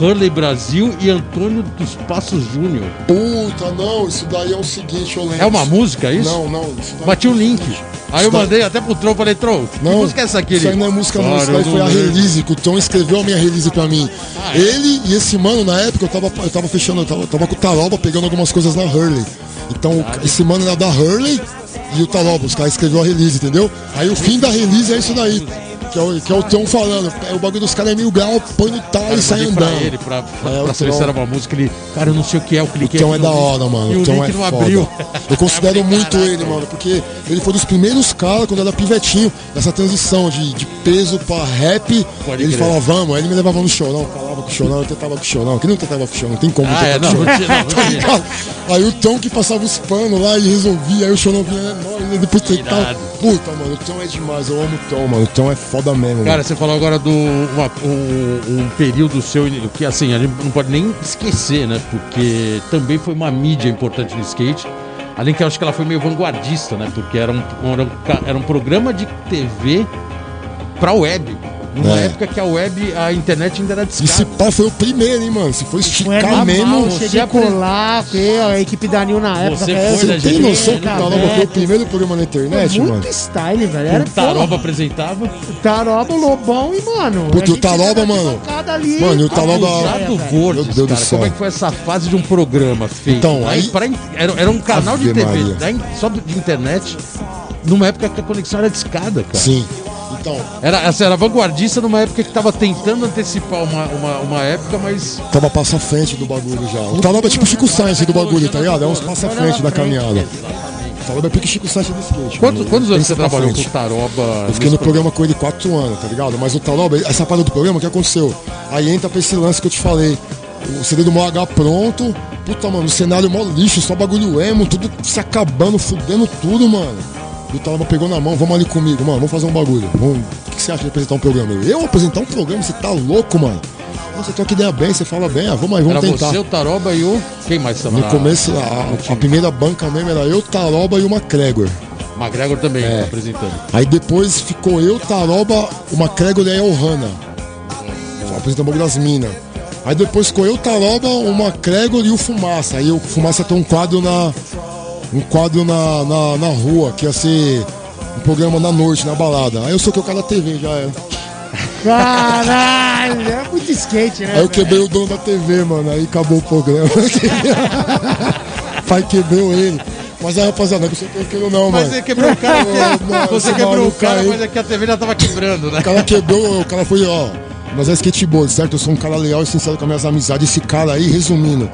Speaker 1: Hurley Brasil e Antônio dos Passos Júnior.
Speaker 3: Puta, não, isso daí é o seguinte, eu lembro.
Speaker 1: É uma música isso?
Speaker 3: Não, não. Isso.
Speaker 1: Bati o link. Aí eu mandei até pro Tron, falei, Tron, que
Speaker 3: Não,
Speaker 1: música é essa aqui?
Speaker 3: Isso aí não é música, não.
Speaker 1: "Cara,
Speaker 3: Isso daí
Speaker 1: eu
Speaker 3: foi a
Speaker 1: não lembro."
Speaker 3: release, que o Tom escreveu a minha release pra mim.
Speaker 1: Ah, é?
Speaker 3: Ele e esse mano, na época, eu tava, eu tava fechando, eu tava, eu tava com o Taroba pegando algumas coisas na Hurley. Então, o- esse mano era da Hurley e o Taroba, os caras escreveu a release, entendeu? Aí o fim da release é isso daí. Que é o, que é o Tom falando. É, o bagulho dos caras é mil grau, põe no tal
Speaker 1: Cara,
Speaker 3: e sai
Speaker 1: mandei pra
Speaker 3: andando.
Speaker 1: ele, pra, pra,
Speaker 3: É,
Speaker 1: pra
Speaker 3: o
Speaker 1: uma música, ele, cara, eu não sei o que é, eu
Speaker 3: O
Speaker 1: cliquei
Speaker 3: Tom é
Speaker 1: aqui
Speaker 3: da hora,
Speaker 1: link,
Speaker 3: mano. O
Speaker 1: o
Speaker 3: Tom é
Speaker 1: não
Speaker 3: foda.
Speaker 1: abriu.
Speaker 3: Eu considero muito
Speaker 1: "Caraca,
Speaker 3: ele, mano, porque ele foi dos primeiros caras quando era pivetinho, dessa transição de, de peso pra rap.
Speaker 1: Pode
Speaker 3: ele
Speaker 1: crer.
Speaker 3: falava, vamos, aí ele me levava no chorão, falava com o chorão, eu tentava com o chorão. Quem não tentava com o chorão? Não tem como
Speaker 1: Ah, é, não,
Speaker 3: o
Speaker 1: não não,
Speaker 3: Tá? Aí o Tom que passava os panos lá e resolvia, aí o chorão vinha e depois tentava. Puta, mano, o Tom é demais, eu amo o Tom, mano. O é foda mesmo.
Speaker 1: Cara, você falou agora uma- um, um período seu que assim, a gente não pode nem esquecer, né? Porque também foi uma mídia importante no skate. Além que eu acho que ela foi meio vanguardista, né? Porque era um, era um, era um programa de TV pra web. Numa
Speaker 3: É.
Speaker 1: época que a web, a internet ainda era
Speaker 3: E se
Speaker 1: discada.
Speaker 3: pá foi o primeiro, hein, mano. Se for
Speaker 2: Foi
Speaker 3: esticar mesmo.
Speaker 2: eu
Speaker 1: você
Speaker 2: cheguei a colar, a equipe da Nil na época.
Speaker 1: Você foi,
Speaker 2: eu-
Speaker 1: né,
Speaker 3: Você tem
Speaker 1: gente?
Speaker 3: noção que o Taroba foi o primeiro programa na internet, mano?
Speaker 2: Muito style, velho. Era
Speaker 1: O Taroba apresentava.
Speaker 2: Taroba, Lobão e, mano.
Speaker 3: Puta, o Taroba, mano. Mano, e o Taroba- Meu Deus do céu.
Speaker 1: Como é que foi essa fase de um programa feito?
Speaker 3: Então,
Speaker 1: né?
Speaker 3: aí-
Speaker 1: era, era um canal de TV, in- só de internet, numa época que a conexão era discada, cara.
Speaker 3: Sim. Então,
Speaker 1: Era, assim, era vanguardista numa época que tava tentando antecipar uma, uma, uma época, mas.
Speaker 3: tava passo à frente do bagulho já. O Taroba é tipo Chico Sainz do bagulho, tá ligado? É uns passos à frente da caminhada. O Taroba é pique Chico Sainz do skate.
Speaker 1: Quantos,
Speaker 3: mano.
Speaker 1: quantos anos você trabalhou com
Speaker 3: frente.
Speaker 1: o Taroba?
Speaker 3: Eu fiquei no programa com ele quatro anos, tá ligado? Mas o Taroba, essa parada do programa, o que aconteceu? Aí entra pra esse lance que eu te falei. O CD do H pronto. Puta, mano, o cenário mó lixo, só bagulho emo, tudo se acabando, fudendo tudo, mano. E o Taroba pegou na mão, vamos ali comigo, mano, vamos fazer um bagulho. Vamos... O que você acha de apresentar um programa? Eu, eu apresentar um programa? Você tá louco, mano? Você troca ideia bem, você fala bem, ah, vamos aí, vamos
Speaker 1: Era
Speaker 3: tentar.
Speaker 1: você, o Taroba e o. Quem mais tava
Speaker 3: No começo, a, a primeira banca mesmo era eu, Taroba e o McGregor.
Speaker 1: McGregor também
Speaker 3: É.
Speaker 1: apresentando.
Speaker 3: Aí depois ficou eu, Taroba, o McGregor e a Ohana. Apresentando o bagulho das minas. Aí depois ficou eu, Taroba, o McGregor e o Fumaça. Aí o Fumaça tem um quadro na. Um quadro na, na, na rua, que ia ser um programa na noite, na balada. Aí eu sou que o cara da TV, já é.
Speaker 2: Caralho, é muito skate, né?
Speaker 3: Aí eu quebrei o dono da TV, mano. Aí acabou o programa. Pai quebrou ele. Mas aí, rapaziada, não é que você quebrou não,
Speaker 1: Mas
Speaker 3: mano.
Speaker 1: você quebrou o cara,
Speaker 3: Não,
Speaker 1: que... você
Speaker 3: esse
Speaker 1: quebrou o cara, mas é que a TV já tava quebrando, né?
Speaker 3: O cara quebrou, o cara foi, ó. Nós é skateboard, certo? Eu sou um cara leal e sincero com as minhas amizades. Esse cara aí, resumindo,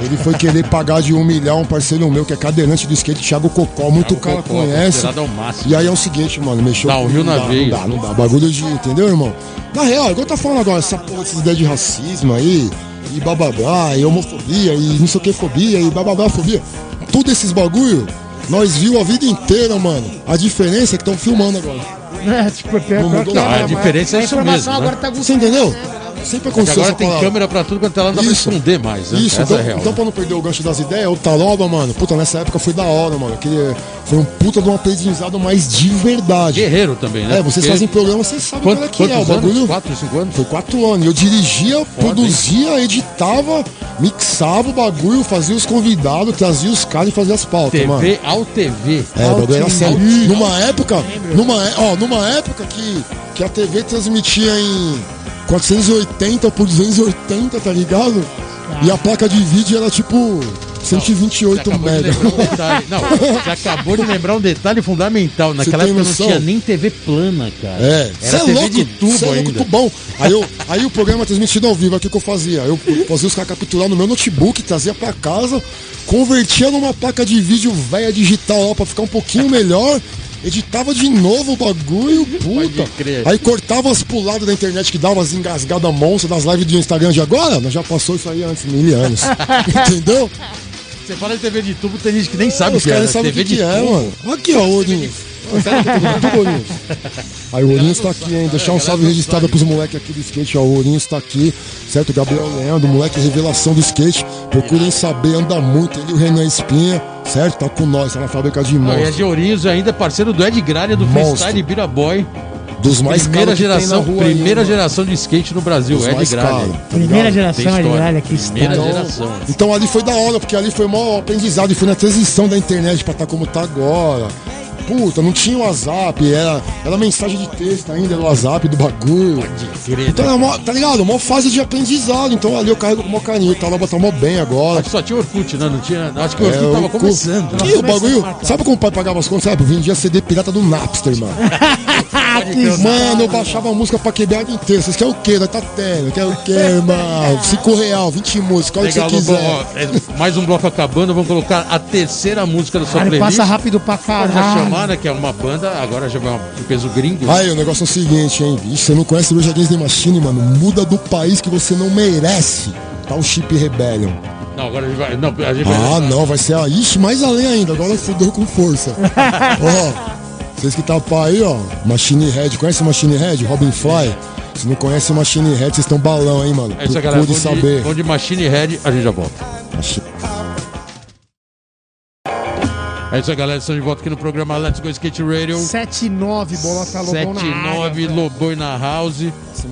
Speaker 3: ele foi querer pagar de humilhar um parceiro meu que é cadeirante do skate, Thiago Cocó. Muito
Speaker 1: Thiago
Speaker 3: cara
Speaker 1: Cocó,
Speaker 3: conhece.
Speaker 1: ao máximo.
Speaker 3: E aí é o seguinte, mano, mexeu
Speaker 1: Dá o rio na
Speaker 3: não dá,
Speaker 1: veia.
Speaker 3: Não dá, não dá. Bagulho de. Entendeu, irmão? Na real, igual tá falando agora, essa porra, essas ideias de racismo aí, e blá, e homofobia, e não sei o que fobia, e blá fobia. Tudo esses bagulho, nós viu a vida inteira, mano. A diferença é que estão filmando agora.
Speaker 2: É, tipo, é pior
Speaker 3: Não
Speaker 2: é, mas
Speaker 1: A diferença é isso mesmo, né?
Speaker 2: agora tá
Speaker 3: Você entendeu?
Speaker 1: Porque
Speaker 3: Sempre aconteceu
Speaker 1: agora tem câmera pra tudo quanto ela não dá pra esconder mais, né?
Speaker 3: Isso,
Speaker 1: Essa
Speaker 3: então,
Speaker 1: é real.
Speaker 3: então
Speaker 1: né?
Speaker 3: pra não perder o gancho das ideias, o Taroba, mano, puta, nessa época foi da hora, mano. Que foi um puta de um aprendizado mais de verdade.
Speaker 1: Guerreiro também, né?
Speaker 3: É, vocês
Speaker 1: Porque-
Speaker 3: fazem programa, vocês sabem
Speaker 1: Quanto,
Speaker 3: qual é que é o bagulho.
Speaker 1: anos? Quatro, cinco anos?
Speaker 3: Foi quatro anos. Eu dirigia, produzia, editava, mixava o bagulho, fazia os convidados, trazia os caras e fazia as pautas, mano.
Speaker 1: TV ao TV.
Speaker 3: É, o bagulho era sério. Numa época, numa, é- ó, numa época que, que a TV transmitia em 480 por 280, tá ligado? E a placa de vídeo era tipo
Speaker 1: Você
Speaker 3: 128
Speaker 1: acabou de
Speaker 3: mega.
Speaker 1: lembrar um detalhe. Não, você acabou de lembrar um detalhe fundamental. Naquela época não
Speaker 3: noção?
Speaker 1: tinha nem TV plana, cara.
Speaker 3: É,
Speaker 1: Era
Speaker 3: cê
Speaker 1: TV
Speaker 3: louco,
Speaker 1: de tubo
Speaker 3: cê é louco,
Speaker 1: ainda.
Speaker 3: tubão. Aí, eu, aí o programa transmitido ao vivo, o que, que eu fazia? Eu fazia os caras capturar no meu notebook, trazia pra casa, convertia numa placa de vídeo velha digital lá pra ficar um pouquinho melhor, editava de novo o bagulho, puta. Aí cortava as puladas da internet que dava as engasgadas monstras das lives do Instagram de agora, nós já passou isso aí antes, mil anos. Entendeu?
Speaker 1: Você fala de TV de tubo, tem gente que nem sabe o
Speaker 3: Os
Speaker 1: que é.
Speaker 3: caras
Speaker 1: né?
Speaker 3: sabem o
Speaker 1: TV
Speaker 3: que, que é,
Speaker 1: tubo.
Speaker 3: mano. Aqui, ó, Odin. Sério que é tudo, tudo Ourinhos. Aí o Ourinhos tá aqui, hein? Deixar um salve registrado pros moleques aqui do skate, ó. O Ourinhos tá aqui, certo? Gabriel Leandro, moleque revelação do skate. Procurem saber, anda muito. Ele e o Renan Espinha, certo? Tá com nós, tá na fábrica de
Speaker 1: e é
Speaker 3: monstros.
Speaker 1: de Ourinhos ainda, parceiro do Ed Gralha do
Speaker 3: Monstro.
Speaker 1: Freestyle Biraboy.
Speaker 3: Dos mais
Speaker 1: Primeira
Speaker 3: caros que tem
Speaker 1: geração,
Speaker 3: na rua aí,
Speaker 1: primeira
Speaker 3: mano.
Speaker 1: geração de skate no Brasil,
Speaker 3: Dos
Speaker 1: Ed Gralha.
Speaker 3: tá
Speaker 2: Primeira geração,
Speaker 1: história.
Speaker 2: olha que
Speaker 1: Primeira
Speaker 2: história.
Speaker 1: geração.
Speaker 3: Então ali foi da hora, porque ali foi maior aprendizado e foi na transição da internet pra estar como tá agora. Puta, não tinha o WhatsApp, era, era mensagem de texto ainda, era o WhatsApp do bagulho. Então era mó, tá ligado? Uma fase de aprendizado. Então ali eu carrego com o maior carinho, tá lá botar mó bem agora.
Speaker 1: Acho que só tinha Orkut, né? Não tinha. Acho que o Orkut
Speaker 3: É,
Speaker 1: tava
Speaker 3: o
Speaker 1: começando.
Speaker 3: Ih, o bagulho. Sabe como o pai pagava as contas? Sabe? Vendia CD pirata do Napster, mano. Mano, eu baixava a música pra quebrar inteira. Vocês querem o quê? Nós tá tendo. Quer o quê, mano? 5 real, 20 músicas, olha o que você quiser.
Speaker 1: ó, é, mais um bloco acabando, vamos colocar a terceira música da sua
Speaker 2: Cara,
Speaker 1: playlist.
Speaker 2: passa rápido pra caralho.
Speaker 1: chamar, Que é uma banda, agora já vai um peso gringo.
Speaker 3: Aí, o negócio é o seguinte, hein? Ixi, você não conhece o Against the Machine, mano? Muda do país que você não merece. Tá o Chip Rebellion.
Speaker 1: Não, agora a gente vai. Não, a gente vai.
Speaker 3: Ah, não, vai ser a. Ixi, mais além ainda. Agora fudeu com força. Ó, vocês que tá pra aí, ó. Machine Head. Conhece o Machine Head? Robin Fly? Se não conhece o Machine Head, vocês estão balão, hein, mano?
Speaker 1: É isso aí, galera. Vamos de,
Speaker 3: saber.
Speaker 1: vamos de Machine Head, a gente já volta.
Speaker 3: Machi-
Speaker 1: É isso aí, galera. Estamos de volta aqui no programa Let's Go Skate Radio.
Speaker 2: 7-9, bolota Lobão na área.
Speaker 1: 79 Loboi na House.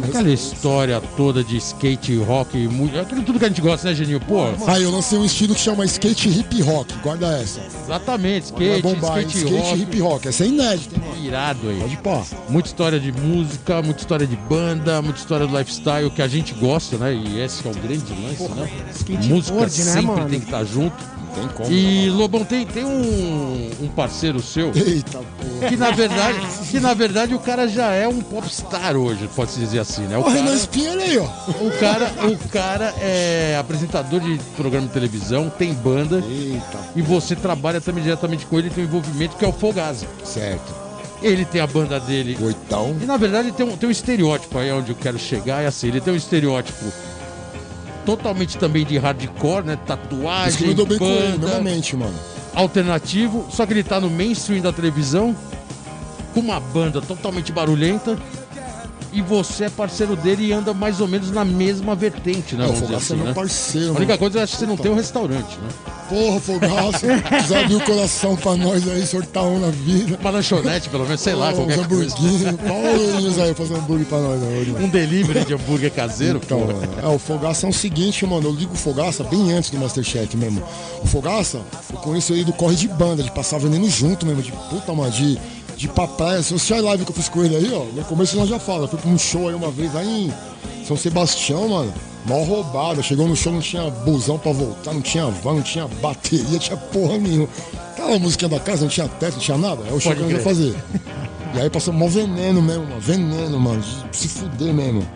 Speaker 1: Aquela história toda de skate, rock, aquilo tudo que a gente gosta, né, Geninho? Pô,
Speaker 3: Aí, eu lancei um estilo que chama skate hip rock. Guarda essa.
Speaker 1: exatamente, skate,
Speaker 3: bombar,
Speaker 1: skate,
Speaker 3: skate
Speaker 1: rock.
Speaker 3: hip rock. Essa é inédita, mano?
Speaker 1: Irado aí.
Speaker 3: Pode pá.
Speaker 1: Muita história de música, muita história de banda, muita história do lifestyle que a gente gosta, né? E esse é o grande lance, né?
Speaker 2: skateboard,
Speaker 1: Música
Speaker 2: né,
Speaker 1: sempre
Speaker 2: mano?
Speaker 1: tem que estar junto.
Speaker 3: Tem como.
Speaker 1: E Lobão, tem, tem um, um parceiro seu
Speaker 3: Eita, porra.
Speaker 1: que na verdade, que na verdade o cara já é um popstar hoje, pode-se dizer assim, né? O
Speaker 3: O Renan
Speaker 1: cara,
Speaker 3: Espinha, olha aí, ó.
Speaker 1: o cara, o cara é apresentador de programa de televisão, tem banda
Speaker 3: Eita,
Speaker 1: e você trabalha também diretamente com ele, tem um envolvimento que é o Fogaza.
Speaker 3: certo.
Speaker 1: Ele tem a banda dele
Speaker 3: Oitão.
Speaker 1: E na verdade tem um, tem um estereótipo aí onde eu quero chegar, é assim, ele tem um estereótipo totalmente também de hardcore, né?
Speaker 3: Isso
Speaker 1: Tatuagem,
Speaker 3: me deu bem com ele,
Speaker 1: banda,
Speaker 3: novamente, mano.
Speaker 1: alternativo, só que ele tá no mainstream da televisão, com uma banda totalmente barulhenta, e você é parceiro dele e anda mais ou menos na mesma vertente, né?
Speaker 3: É, o Fogaça é
Speaker 1: assim,
Speaker 3: meu
Speaker 1: né?
Speaker 3: parceiro,
Speaker 1: A única
Speaker 3: mano.
Speaker 1: coisa é que você não tem um restaurante, né?
Speaker 3: Porra, Fogaça. Abrir o coração pra nós aí, sortar um na vida.
Speaker 1: Uma lanchonete, pelo menos, sei lá,
Speaker 3: Uns
Speaker 1: qualquer coisa.
Speaker 3: hamburguinhos. Paulo aí fazer hambúrguer pra nós, né.
Speaker 1: Um delivery de hambúrguer caseiro,
Speaker 3: Então,
Speaker 1: pô.
Speaker 3: mano, é, o Fogaça é o seguinte, mano, eu ligo o Fogaça bem antes do Masterchef mesmo. O Fogaça, eu conheço ele do corre de banda, de passar veneno junto mesmo, de puta, mano, de, de pra praia. Se você a live que eu fiz com ele aí, ó, no começo nós já fala, eu fui pra um show aí uma vez lá em São Sebastião, mano, mal roubada. Chegou no show, não tinha busão pra voltar, não tinha van, não tinha bateria, tinha porra nenhuma. Aquela musiquinha da casa, não tinha teto, não tinha nada. É o show
Speaker 1: Pode
Speaker 3: que eu ia
Speaker 1: crer.
Speaker 3: fazer. E aí passou mó veneno mesmo, mano, veneno, mano, se fuder mesmo.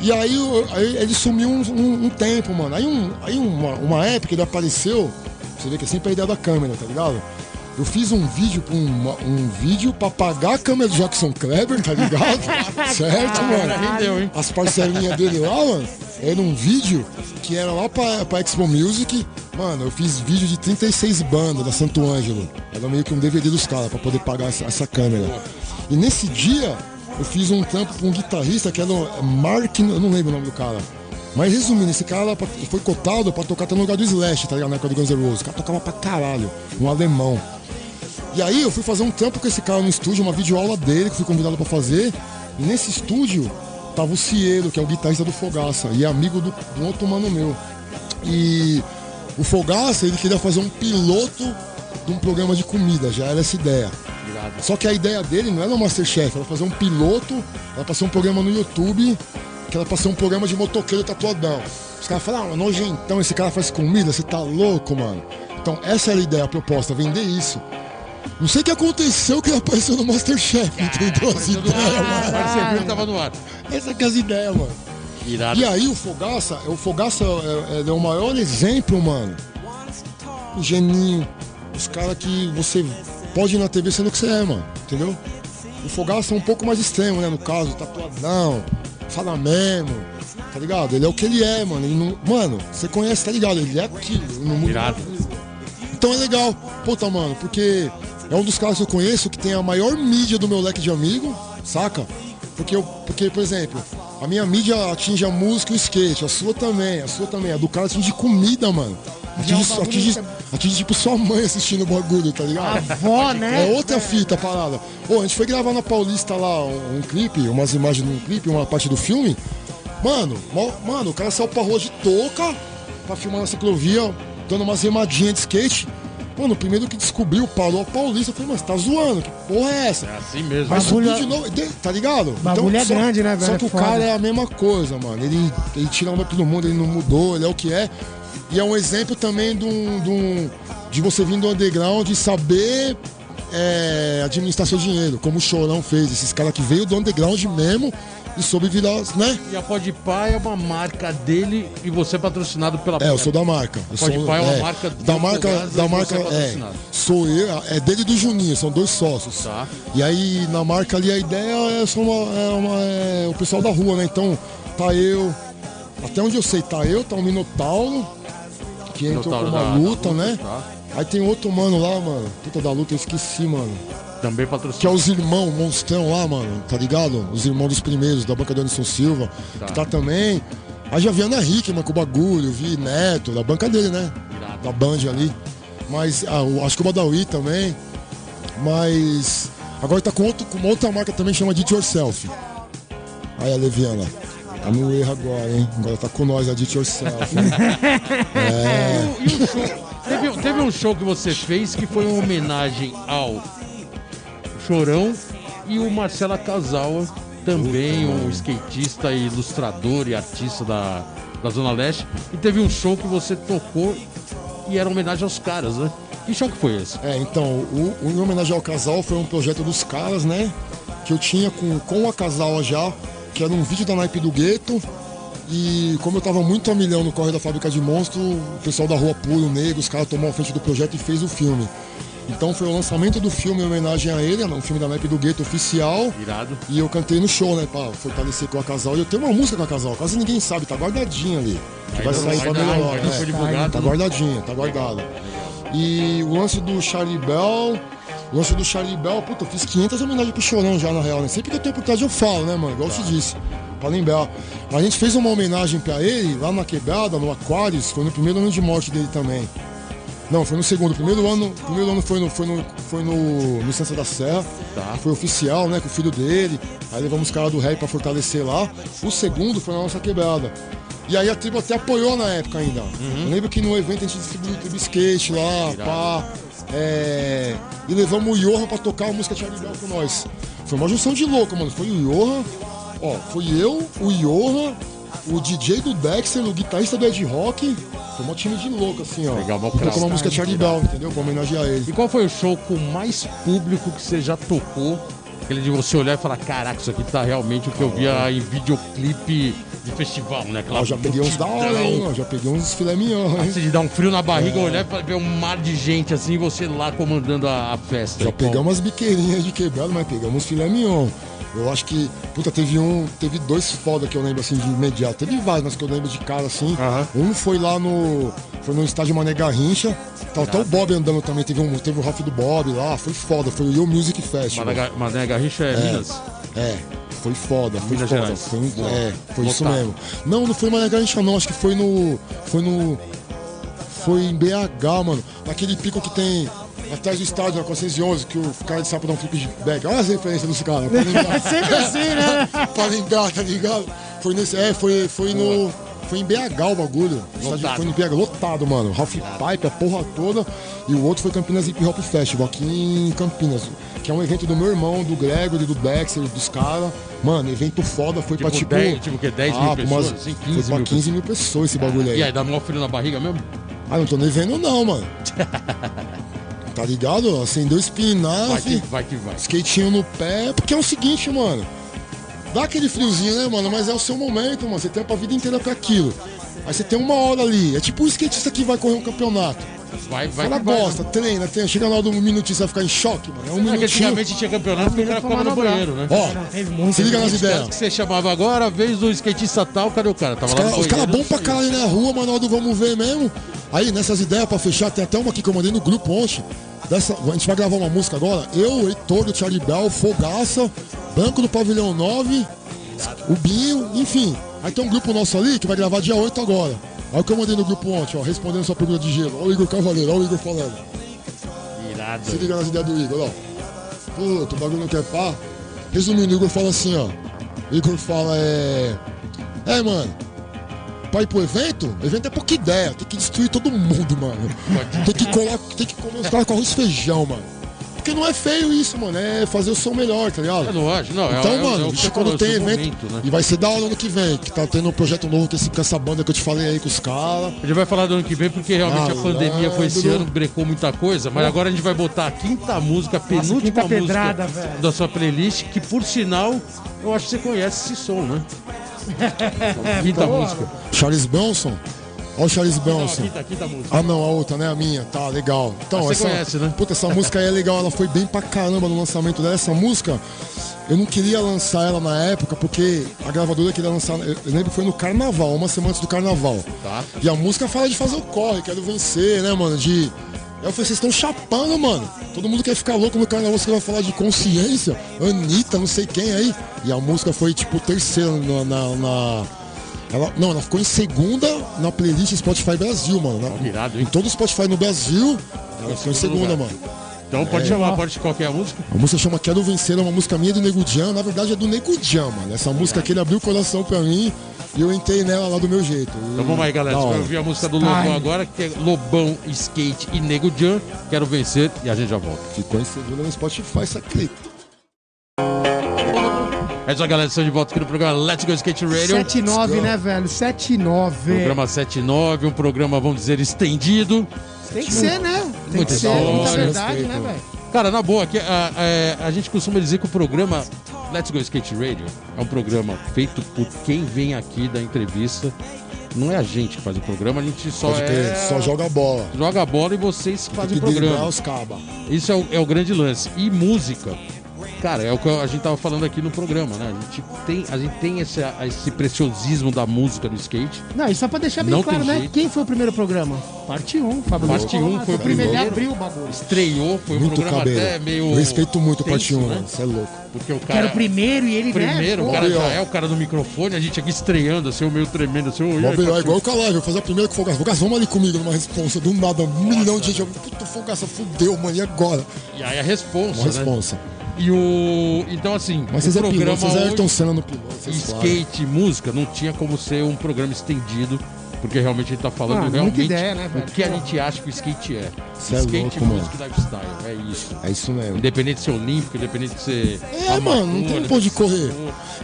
Speaker 3: E aí, aí ele sumiu um, um- um tempo, mano. Aí, um, aí uma, uma época ele apareceu. Você vê que é sempre a ideia da câmera, tá ligado? Eu fiz um vídeo pra uma- um vídeo pra pagar a câmera do Jackson Kleber, tá ligado? certo, mano?
Speaker 1: rendeu, hein?
Speaker 3: As parcelinhas dele lá, mano, era um vídeo que era lá pra, pra Expo Music. Mano, eu fiz vídeo de 36 bandas da Santo Ângelo. Era meio que um DVD dos caras pra poder pagar essa, essa câmera. E nesse dia, eu fiz um trampo pra um guitarrista que era o Mark, eu não lembro o nome do cara. Mas resumindo, esse cara foi cotado pra tocar até no lugar do Slash, tá ligado? Na época do Guns N' Roses. O cara tocava pra caralho, um alemão. E aí eu fui fazer um trampo com esse cara no estúdio, uma videoaula dele que fui convidado pra fazer. E nesse estúdio tava o Cielo, que é o guitarrista do Fogaça, e é amigo do, do outro mano meu. E o Fogaça, ele queria fazer um piloto de um programa de comida, já era essa ideia. Só que a ideia dele não era o Masterchef, era fazer um piloto, era pra ser um programa no YouTube, que era pra ser um programa de motoqueiro tatuadão. Os caras falaram, ah, nojentão, esse cara faz comida, você tá louco, mano. Então essa era a ideia, a proposta, vender isso. Não sei o que aconteceu que ele apareceu no Masterchef, entendeu as ideias, mano.
Speaker 1: Mas você viu que tava no ar.
Speaker 3: Essa é as ideias, mano.
Speaker 1: Irado.
Speaker 3: E aí o Fogaça, o Fogaça é, é- é o maior exemplo, mano. O geninho, os caras que você pode ir na TV sendo o que você é, mano. Entendeu? O Fogaça é um pouco mais extremo, né? No caso, tatuadão, fala mesmo, tá ligado? Ele é o que ele é, mano. Ele não, mano, você conhece, tá ligado? Ele é aquilo. ele não muda então é legal. Puta, mano, porque é um dos caras que eu conheço que tem a maior mídia do meu leque de amigo, saca? Porque, eu, porque, por exemplo, a minha mídia atinge a música e o skate, a sua também, a sua também. A do cara atinge comida, mano. Atinge,
Speaker 2: bagulho
Speaker 3: atinge,
Speaker 2: é-
Speaker 3: atinge, tipo sua mãe assistindo o bagulho, tá ligado?
Speaker 2: Avó, né?
Speaker 3: É outra fita a parada. Ô, a gente foi gravar na Paulista lá um, um clipe, umas imagens de um clipe, uma parte do filme. Mano, mano, o cara saiu pra rua de touca pra filmar na ciclovia, dando umas remadinhas de skate. Mano, o primeiro que descobriu, parou a Paulista. Eu falei, mas você tá zoando? Que porra é essa?
Speaker 1: É assim mesmo.
Speaker 3: Mas
Speaker 2: Bagulho é-
Speaker 3: de novo, de- tá ligado?
Speaker 2: Bagulho é grande, né, velho?
Speaker 3: Só que
Speaker 2: É
Speaker 3: o cara é a mesma coisa, mano. Ele, ele tira onda todo mundo, ele não mudou, ele é o que é. E é um exemplo também de, um, de, um- de você vir do underground e saber é, administrar seu dinheiro, como o Chorão fez. Esses caras que veio do underground mesmo e soube virar, né?
Speaker 1: E a Podpah é uma marca dele e você é patrocinado pela
Speaker 3: É, eu sou da marca. Eu sou,
Speaker 1: Pá é uma marca do
Speaker 3: da marca, da marca,
Speaker 1: é
Speaker 3: é, sou eu, é dele e do Juninho, são dois sócios.
Speaker 1: Tá.
Speaker 3: E aí na marca ali a ideia é, só uma, é, uma- é o pessoal da rua, né? Então tá eu, até onde eu sei, tá eu, tá o Minotauro, que entrou com uma
Speaker 1: da- da
Speaker 3: luta,
Speaker 1: luta,
Speaker 3: né?
Speaker 1: tá.
Speaker 3: Aí tem outro mano lá, mano, puta da luta, eu esqueci, mano.
Speaker 1: Também
Speaker 3: Que é os irmãos monstrão lá, mano, tá ligado? Os irmãos dos primeiros, da banca do Anderson Silva,
Speaker 1: Tá.
Speaker 3: que tá também. Aí já vi Ana Hickman com o bagulho, vi Neto, da banca dele, né?
Speaker 1: Irado.
Speaker 3: Da Band ali. Mas ah, o- acho que o Badawi também. Mas agora tá com, outro, com uma outra marca também, chama Did Yourself. Aí a Leviana. Tá no erro agora, hein? Agora tá com nós, a Did Yourself. hein?
Speaker 1: E um show. Teve, teve um show que você fez que foi uma homenagem ao Chorão e o Marcela Casawa, também um skatista, ilustrador e artista da, da Zona Leste. E teve um show que você tocou e era homenagem aos caras, né? Que show que foi esse?
Speaker 3: É, então, o, o Em Homenagem ao Casal foi um projeto dos caras, né? Que eu tinha com, com a Casal já, que era um vídeo da naipe do gueto. E como eu tava muito a milhão no corre da fábrica de monstro, o pessoal da Rua Puro, Negro, os caras tomaram a frente do projeto e fez o filme. Então foi o lançamento do filme em homenagem a ele, um filme da naipe do gueto oficial.
Speaker 1: Irado.
Speaker 3: E eu cantei no show, né, pra fortalecer com a casal. E eu tenho uma música com a casal, quase ninguém sabe, tá guardadinha ali. Que vai sair pra
Speaker 1: ainda não-
Speaker 3: melhorar.
Speaker 1: ainda não
Speaker 3: é.
Speaker 1: foi divulgado,
Speaker 3: Tá
Speaker 1: né?
Speaker 3: guardadinha, tá guardada. E o lance do Charlie Bell, o lance do Charlie Bell, puta, eu fiz 500 homenagens pro Chorão já, na real, né? Sempre que eu tenho oportunidade eu falo, né, mano? Igual
Speaker 1: Tá.
Speaker 3: você disse, pra lembrar. A gente fez uma homenagem pra ele lá na quebrada, no Aquarius, foi no primeiro ano de morte dele também. Não, foi no segundo. O primeiro ano, primeiro ano foi no, foi no, foi no, no Licença da Serra.
Speaker 1: Tá.
Speaker 3: Foi oficial, né? Com o filho dele. Aí levamos os caras do rap pra fortalecer lá. O segundo foi na nossa quebrada. E aí a tribo até apoiou na época ainda. Eu lembro que no evento a gente distribuiu tribo skate lá, pá. É... E levamos o Johan pra tocar a música Charlie Bell com nós. Foi uma junção de louco, mano. Foi o Johan, ó, foi eu, o Johan, o DJ do Dexter, o guitarrista do Ed Rock. Foi um time de louco, assim, ó.
Speaker 1: Legal,
Speaker 3: E tocou uma música Charlie Bell, entendeu? Pra homenagear ele.
Speaker 1: E qual foi o show com mais público que você já tocou? Aquele de você olhar e falar, caraca, isso aqui tá realmente o que eu via em videoclipe de festival, né? Aquela
Speaker 3: Ah, eu já peguei uns da hora, hein? Eu já peguei uns filé mignon, hein?
Speaker 1: Assim, de dar um frio na barriga, olhar e ver um mar de gente assim, e você lá comandando a, a festa.
Speaker 3: Já pegamos as biqueirinhas de quebrado, mas pegamos filé mignon. Eu acho que, puta, teve um, teve dois foda que eu lembro assim de imediato. Teve vários, mas que eu lembro de cara assim.
Speaker 1: Aham.
Speaker 3: Um foi lá no. Foi no estádio Mané Garrincha. Tá até o Bob andando também. Teve, um, teve o Ralph do Bob lá. Foi foda. Foi o Yo Music Festival.
Speaker 1: Mané Mané Garrincha é, Minas.
Speaker 3: É, foi foda, foi
Speaker 1: Minas
Speaker 3: foda.
Speaker 1: Gerais.
Speaker 3: Foi, um- é, foi isso mesmo. Não, não foi Mané Garrincha não, acho que foi no. Foi no. Foi em BH, mano. Naquele pico que tem atrás do estádio, na 411, que o cara de sapo dá um flip de back. Olha as referências dos caras. pra lembrar.
Speaker 2: Sempre assim, né?
Speaker 3: pra lembrar, tá ligado? Foi nesse. É, foi, foi no. Foi em BH o bagulho. O estádio. Foi em BH, lotado, mano. Ralph Pipe, a porra toda. E o outro foi Campinas Hip Hop Festival, aqui em Campinas. Que é um evento do meu irmão, do Gregory, do Dexter, dos caras. Mano, evento foda, foi pra
Speaker 1: Tipo
Speaker 3: tipo.
Speaker 1: 10, tipo o quê? 10 mil
Speaker 3: pra
Speaker 1: pessoas?
Speaker 3: umas-
Speaker 1: Assim,
Speaker 3: foi
Speaker 1: 15
Speaker 3: pra
Speaker 1: mil
Speaker 3: 15 mil pessoas esse bagulho aí.
Speaker 1: E aí, dá mó frio na barriga mesmo?
Speaker 3: Ah, não tô nem vendo não, mano. tá ligado? Acendeu o
Speaker 1: Vai que
Speaker 3: espinafre.
Speaker 1: vai. Que vai.
Speaker 3: skatinho no pé, porque é o seguinte, mano. Dá aquele friozinho, né, mano? Mas é o seu momento, mano. Você tem a vida inteira pra aquilo. Aí você tem uma hora ali. É tipo o skatista que vai correr um campeonato.
Speaker 1: Vai, vai.
Speaker 3: Fala
Speaker 1: que vai.
Speaker 3: bosta, treina, treina. Chega hora do minutinho, você vai ficar em choque, mano. É um minutinho.
Speaker 1: antigamente tinha campeonato que o cara ficava no banheiro, né?
Speaker 3: Ó,
Speaker 2: Não, teve muito.
Speaker 3: se liga nas ideias.
Speaker 1: que você chamava agora, vez do skatista tal, cadê o cara? Tava
Speaker 3: Os
Speaker 1: lá
Speaker 3: caras cara bons pra caralho na rua, mano, do vamos ver mesmo. Aí, nessas ideias pra fechar, tem até uma aqui que eu mandei no grupo ontem. dessa, a gente vai gravar uma música agora. Eu, Heitor, do Charlie Bell, Fogaça, Branco do Pavilhão 9, o Binho, enfim. Aí tem um grupo nosso ali que vai gravar dia 8 agora. Aí o que eu mandei no grupo ontem, ó, respondendo sua pergunta de gelo. Olha o Igor Cavaleiro, olha o Igor falando.
Speaker 1: Irado.
Speaker 3: Se liga nas ideias do Igor, ó. Puta, o bagulho não quer pá. Resumindo, o Igor fala assim, ó. O Igor fala, é. É, mano. Pra ir pro evento, evento é pouca ideia. Tem que destruir todo mundo, mano. Tem que colar, tem que comer os caras com arroz e feijão, mano. Porque não é feio isso, mano. É fazer o som melhor, tá ligado?
Speaker 1: É lógico, não. é-
Speaker 3: Então,
Speaker 1: é,
Speaker 3: mano,
Speaker 1: é você
Speaker 3: quando tem evento.
Speaker 1: momento, né?
Speaker 3: E vai ser da hora ano que vem, que tá tendo um projeto novo com, esse, com essa banda que eu te falei aí com os caras.
Speaker 1: A gente vai falar do ano que vem porque realmente a
Speaker 3: Malandro.
Speaker 1: pandemia foi esse ano, brecou muita coisa, mas agora a gente vai botar a quinta música, a penúltima
Speaker 2: quinta
Speaker 1: música
Speaker 2: pedrada,
Speaker 1: da sua playlist, que por sinal, eu acho que você conhece esse som, né? quinta música.
Speaker 3: Charles Bronson. Olha o Charles
Speaker 1: Não, a
Speaker 3: Bronson.
Speaker 1: quinta, quinta música.
Speaker 3: Ah não, a outra, né? A minha, tá, legal. Então,
Speaker 1: Ah, você
Speaker 3: essa.
Speaker 1: conhece, né?
Speaker 3: Puta, essa música aí é legal, ela foi bem pra caramba no lançamento dela. Essa música, eu não queria lançar ela na época, porque a gravadora queria lançar. Eu lembro que foi no carnaval, uma semana antes do carnaval.
Speaker 1: Tá.
Speaker 3: E a música fala de fazer o corre, quero vencer, né, mano? De. Eu falei, vocês estão chapando, mano. Todo mundo quer ficar louco no carnaval, você vai falar de consciência, Anitta, não sei quem aí. E a música foi, tipo, terceira na. na- na- Ela, não, ela ficou em segunda na playlist Spotify Brasil, mano. Na-
Speaker 1: Ó, irado, hein?
Speaker 3: em todo o Spotify no Brasil, ela ficou em segunda,
Speaker 1: lugar.
Speaker 3: mano.
Speaker 1: Então pode chamar, pode qualquer música.
Speaker 3: A música chama Quero Vencer, é uma música minha do Nego Jan. Na verdade é do Nego Jan, mano. Essa música aqui ele abriu o coração pra mim e eu entrei nela lá do meu jeito. E-
Speaker 1: Então vamos aí, galera. Você vai ouvir a música do Lobão agora, que é Lobão, Skate e Nego Jan. Quero vencer e a gente já volta.
Speaker 3: Ficou em segunda no Spotify, essa clipe.
Speaker 1: É isso aí, galera. Estamos de volta aqui no programa Let's Go Skate Radio.
Speaker 2: 7-9, né, velho? 7-9.
Speaker 1: Programa 79, um programa, vamos dizer, estendido.
Speaker 2: Tem que ser, né? Tem
Speaker 1: Muita
Speaker 2: que ser, muita
Speaker 1: história,
Speaker 2: verdade, né, velho?
Speaker 1: Cara, na boa, aqui, a, a- a gente costuma dizer que o programa Let's Go Skate Radio é um programa feito por quem vem aqui da entrevista. Não é a gente que faz o programa, a gente só
Speaker 3: Pode
Speaker 1: é...
Speaker 3: só joga bola.
Speaker 1: joga a bola e vocês fazem
Speaker 3: que
Speaker 1: o programa.
Speaker 3: os cabas.
Speaker 1: Isso é o, é o grande lance. E música, cara, é o que a gente tava falando aqui no programa, né? A gente tem, a gente tem esse, esse preciosismo da música no skate.
Speaker 2: Não, e só pra deixar bem
Speaker 1: Não
Speaker 2: claro, né?
Speaker 1: jeito.
Speaker 2: Quem foi o primeiro programa? Parte 1, Fábio
Speaker 1: Parte
Speaker 2: Luiz
Speaker 1: 1
Speaker 2: Colar.
Speaker 1: foi o
Speaker 2: primeiro. Ele abriu o bagulho.
Speaker 1: Estreou, foi um
Speaker 3: Muito
Speaker 1: programa
Speaker 3: cabelo.
Speaker 1: até meio.
Speaker 3: Eu respeito muito o Parte
Speaker 1: tenso,
Speaker 3: 1,
Speaker 1: né?
Speaker 3: mano. Você é louco.
Speaker 1: Porque o
Speaker 2: Que era
Speaker 1: cara.
Speaker 2: o primeiro e ele,
Speaker 1: Primeiro,
Speaker 2: né?
Speaker 1: o cara já
Speaker 3: ó.
Speaker 1: é o cara do microfone, a gente aqui estreando, assim, o meio tremendo, assim, o
Speaker 3: Mó melhor, igual o Calai, eu fazer a primeira com o Fogaça. Fogaça, vamos ali comigo numa responsa. Do nada, um milhão de gente. Puta, Fogaça, fudeu, mano, e agora?
Speaker 1: E aí a responsa,
Speaker 3: Uma
Speaker 1: né?
Speaker 3: responsa.
Speaker 1: E o. Então, assim,
Speaker 3: Mas vocês
Speaker 1: o
Speaker 3: é piloto,
Speaker 1: programa
Speaker 3: vocês é Ayrton
Speaker 1: hoje,
Speaker 3: Senna no piloto. vocês falam.
Speaker 1: skate e música não tinha como ser um programa estendido, porque realmente a gente tá falando
Speaker 2: Ah,
Speaker 1: realmente
Speaker 2: ideia, né,
Speaker 1: o que a gente acha que o skate é.
Speaker 3: Cê é
Speaker 1: skate,
Speaker 3: louco, mano.
Speaker 1: música e lifestyle, é isso.
Speaker 3: É isso mesmo.
Speaker 1: Independente de ser olímpico, independente de ser.
Speaker 3: É, mano, não tem pra onde correr.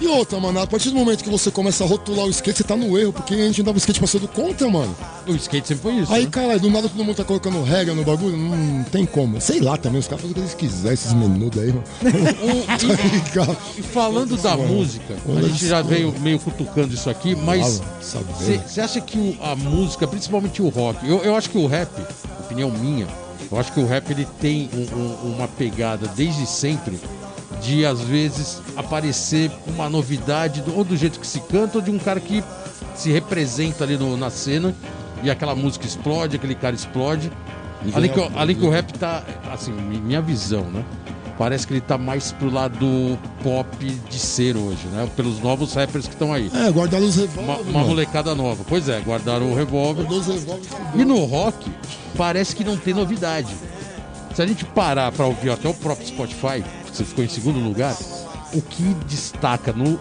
Speaker 3: E outra, mano, a partir do momento que você começa a rotular o skate, você tá no erro, porque a gente andava skate passando contra, mano.
Speaker 1: O skate sempre foi isso.
Speaker 3: Aí,
Speaker 1: né?
Speaker 3: caralho, do nada todo mundo tá colocando regra no bagulho, não, não tem como. Sei lá também, os caras fazem o que eles quiserem, esses menudos aí, mano. Tá?
Speaker 1: E falando da
Speaker 3: Mano,
Speaker 1: música, a gente já veio meio cutucando isso aqui, mas você acha que o- a música, principalmente o rock, eu, eu acho que o rap, opinião minha, eu acho que o rap ele tem um- um- uma pegada desde sempre de às vezes aparecer uma novidade, ou do jeito que se canta, ou de um cara que se representa ali no- na cena e aquela música explode, aquele cara explode. Além que, além que o rap tá, assim, mi- minha visão, né? Parece que ele tá mais pro lado pop de ser hoje, né? Pelos novos rappers que estão aí.
Speaker 3: É, guardaram os
Speaker 1: Uma,
Speaker 3: revólveres.
Speaker 1: uma
Speaker 3: mano.
Speaker 1: molecada nova. Pois é, guardaram o revólver. E no rock, parece que não tem novidade. Se a gente parar pra ouvir até o próprio Spotify, que você ficou em segundo lugar, o que destaca no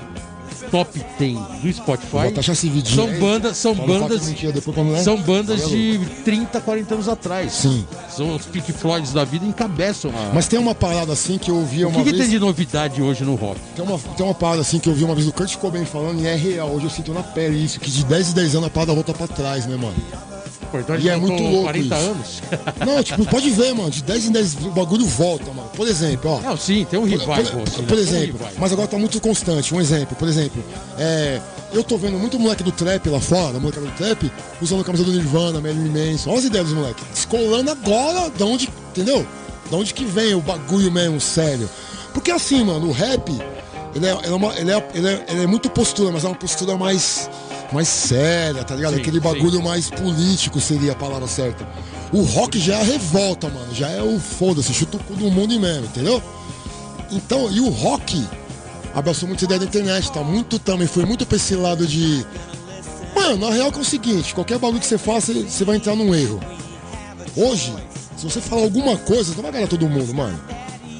Speaker 1: top 10 do Spotify são bandas, são bandas, são bandas
Speaker 3: Tá
Speaker 1: de 30, 40 anos atrás.
Speaker 3: Sim.
Speaker 1: São os Pink Floyds da vida encabeçam. a-
Speaker 3: Mas tem uma parada assim que eu ouvi
Speaker 1: o
Speaker 3: uma
Speaker 1: que, que
Speaker 3: vez.
Speaker 1: tem de novidade hoje no rock?
Speaker 3: Tem uma, tem uma parada assim que eu vi uma vez o Kurt Cobain falando e é real. Hoje eu sinto na pele isso, que de 10 em 10 anos a parada volta pra trás, né, mano?
Speaker 1: Pô, então a
Speaker 3: E é muito louco
Speaker 1: 40
Speaker 3: isso.
Speaker 1: anos.
Speaker 3: Não, tipo, pode ver, mano. De 10 em 10 o bagulho volta, mano. Por exemplo, ó.
Speaker 1: Não, sim, tem um revival.
Speaker 3: por-
Speaker 1: assim,
Speaker 3: por
Speaker 1: um
Speaker 3: exemplo,
Speaker 1: revival.
Speaker 3: mas agora tá muito constante. Um exemplo, por exemplo, é, eu tô vendo muito moleque do trap lá fora, moleque do trap, usando a camisa do Nirvana, Marilyn Manson. Olha as ideias dos moleques. Descolando agora, da onde, entendeu? Da onde que vem o bagulho mesmo, sério. Porque assim, mano, o rap, ele é, ele é, uma- ele é- ele é- ele é muito postura, mas é uma postura mais, mais séria, tá ligado?
Speaker 1: Sim,
Speaker 3: Aquele
Speaker 1: sim.
Speaker 3: bagulho mais político seria a palavra certa. O rock já é a revolta, mano. Já é o foda-se, chuta o cu do mundo mesmo, entendeu? Então, e o rock abraçou muito ideia da internet, tá? Muito também, foi muito pra esse lado de. Mano, na real que é o seguinte, qualquer bagulho que você faça, você vai entrar num erro. Hoje, se você falar alguma coisa, não vai ganhar todo mundo, mano.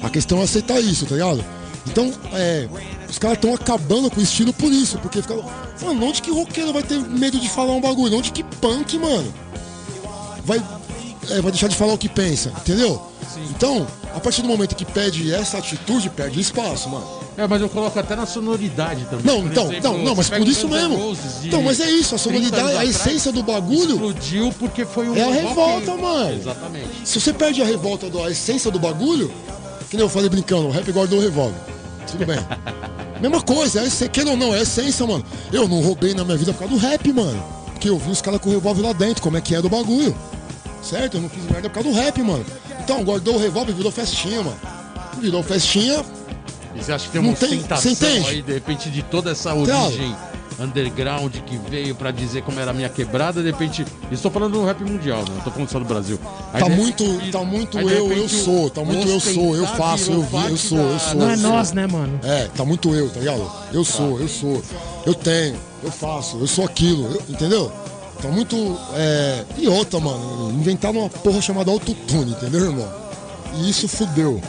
Speaker 3: A questão é aceitar isso, tá ligado? Então, é. Os caras estão acabando com o estilo por isso, porque fica. Mano, onde que roqueiro vai ter medo de falar um bagulho? Onde que punk, mano? Vai, é, vai deixar de falar o que pensa, entendeu? Então, a partir do momento que pede essa atitude, perde espaço, mano.
Speaker 1: É, mas eu coloco até na sonoridade também.
Speaker 3: Não,
Speaker 1: Por
Speaker 3: então,
Speaker 1: exemplo,
Speaker 3: não, não, mas por isso mesmo. Então, mas é isso, a
Speaker 1: 30
Speaker 3: sonoridade, a essência do bagulho.
Speaker 1: Explodiu porque foi um
Speaker 3: É a
Speaker 1: rock-
Speaker 3: revolta, mano.
Speaker 1: Exatamente.
Speaker 3: Se você perde a revolta, a essência do bagulho, que nem eu falei brincando, o rap guardou o revólver. Tudo bem. Mesma coisa, é queira ou não, é essência, mano. Eu não roubei na minha vida por causa do rap, mano. Porque eu vi os caras com o revólver lá dentro, como é que é do bagulho. Certo? Eu não fiz merda por causa do rap, mano. Então, guardou o revólver e virou festinha, mano. Virou festinha,
Speaker 1: E você acha que tem uma
Speaker 3: Não tem-
Speaker 1: ostentação
Speaker 3: entende?
Speaker 1: aí, de repente, de toda essa
Speaker 3: Claro.
Speaker 1: Underground que veio pra dizer como era a minha quebrada, de repente. Estou falando do rap mundial, né? Não tô falando só do Brasil. Aí,
Speaker 3: Tá
Speaker 1: de
Speaker 3: muito,
Speaker 1: repente-
Speaker 3: tá muito
Speaker 1: aí,
Speaker 3: eu, eu
Speaker 1: repente,
Speaker 3: sou, tá muito eu sou, eu faço, eu vi, eu sou, eu sou.
Speaker 2: Não é
Speaker 3: eu sou.
Speaker 2: nós, né, mano?
Speaker 3: É, tá muito eu, tá ligado? Eu sou, eu sou, eu tenho, eu faço, eu sou aquilo, eu- entendeu? Tá muito. É... E outra, mano, inventaram uma porra chamada autotune, entendeu, irmão? E isso fudeu.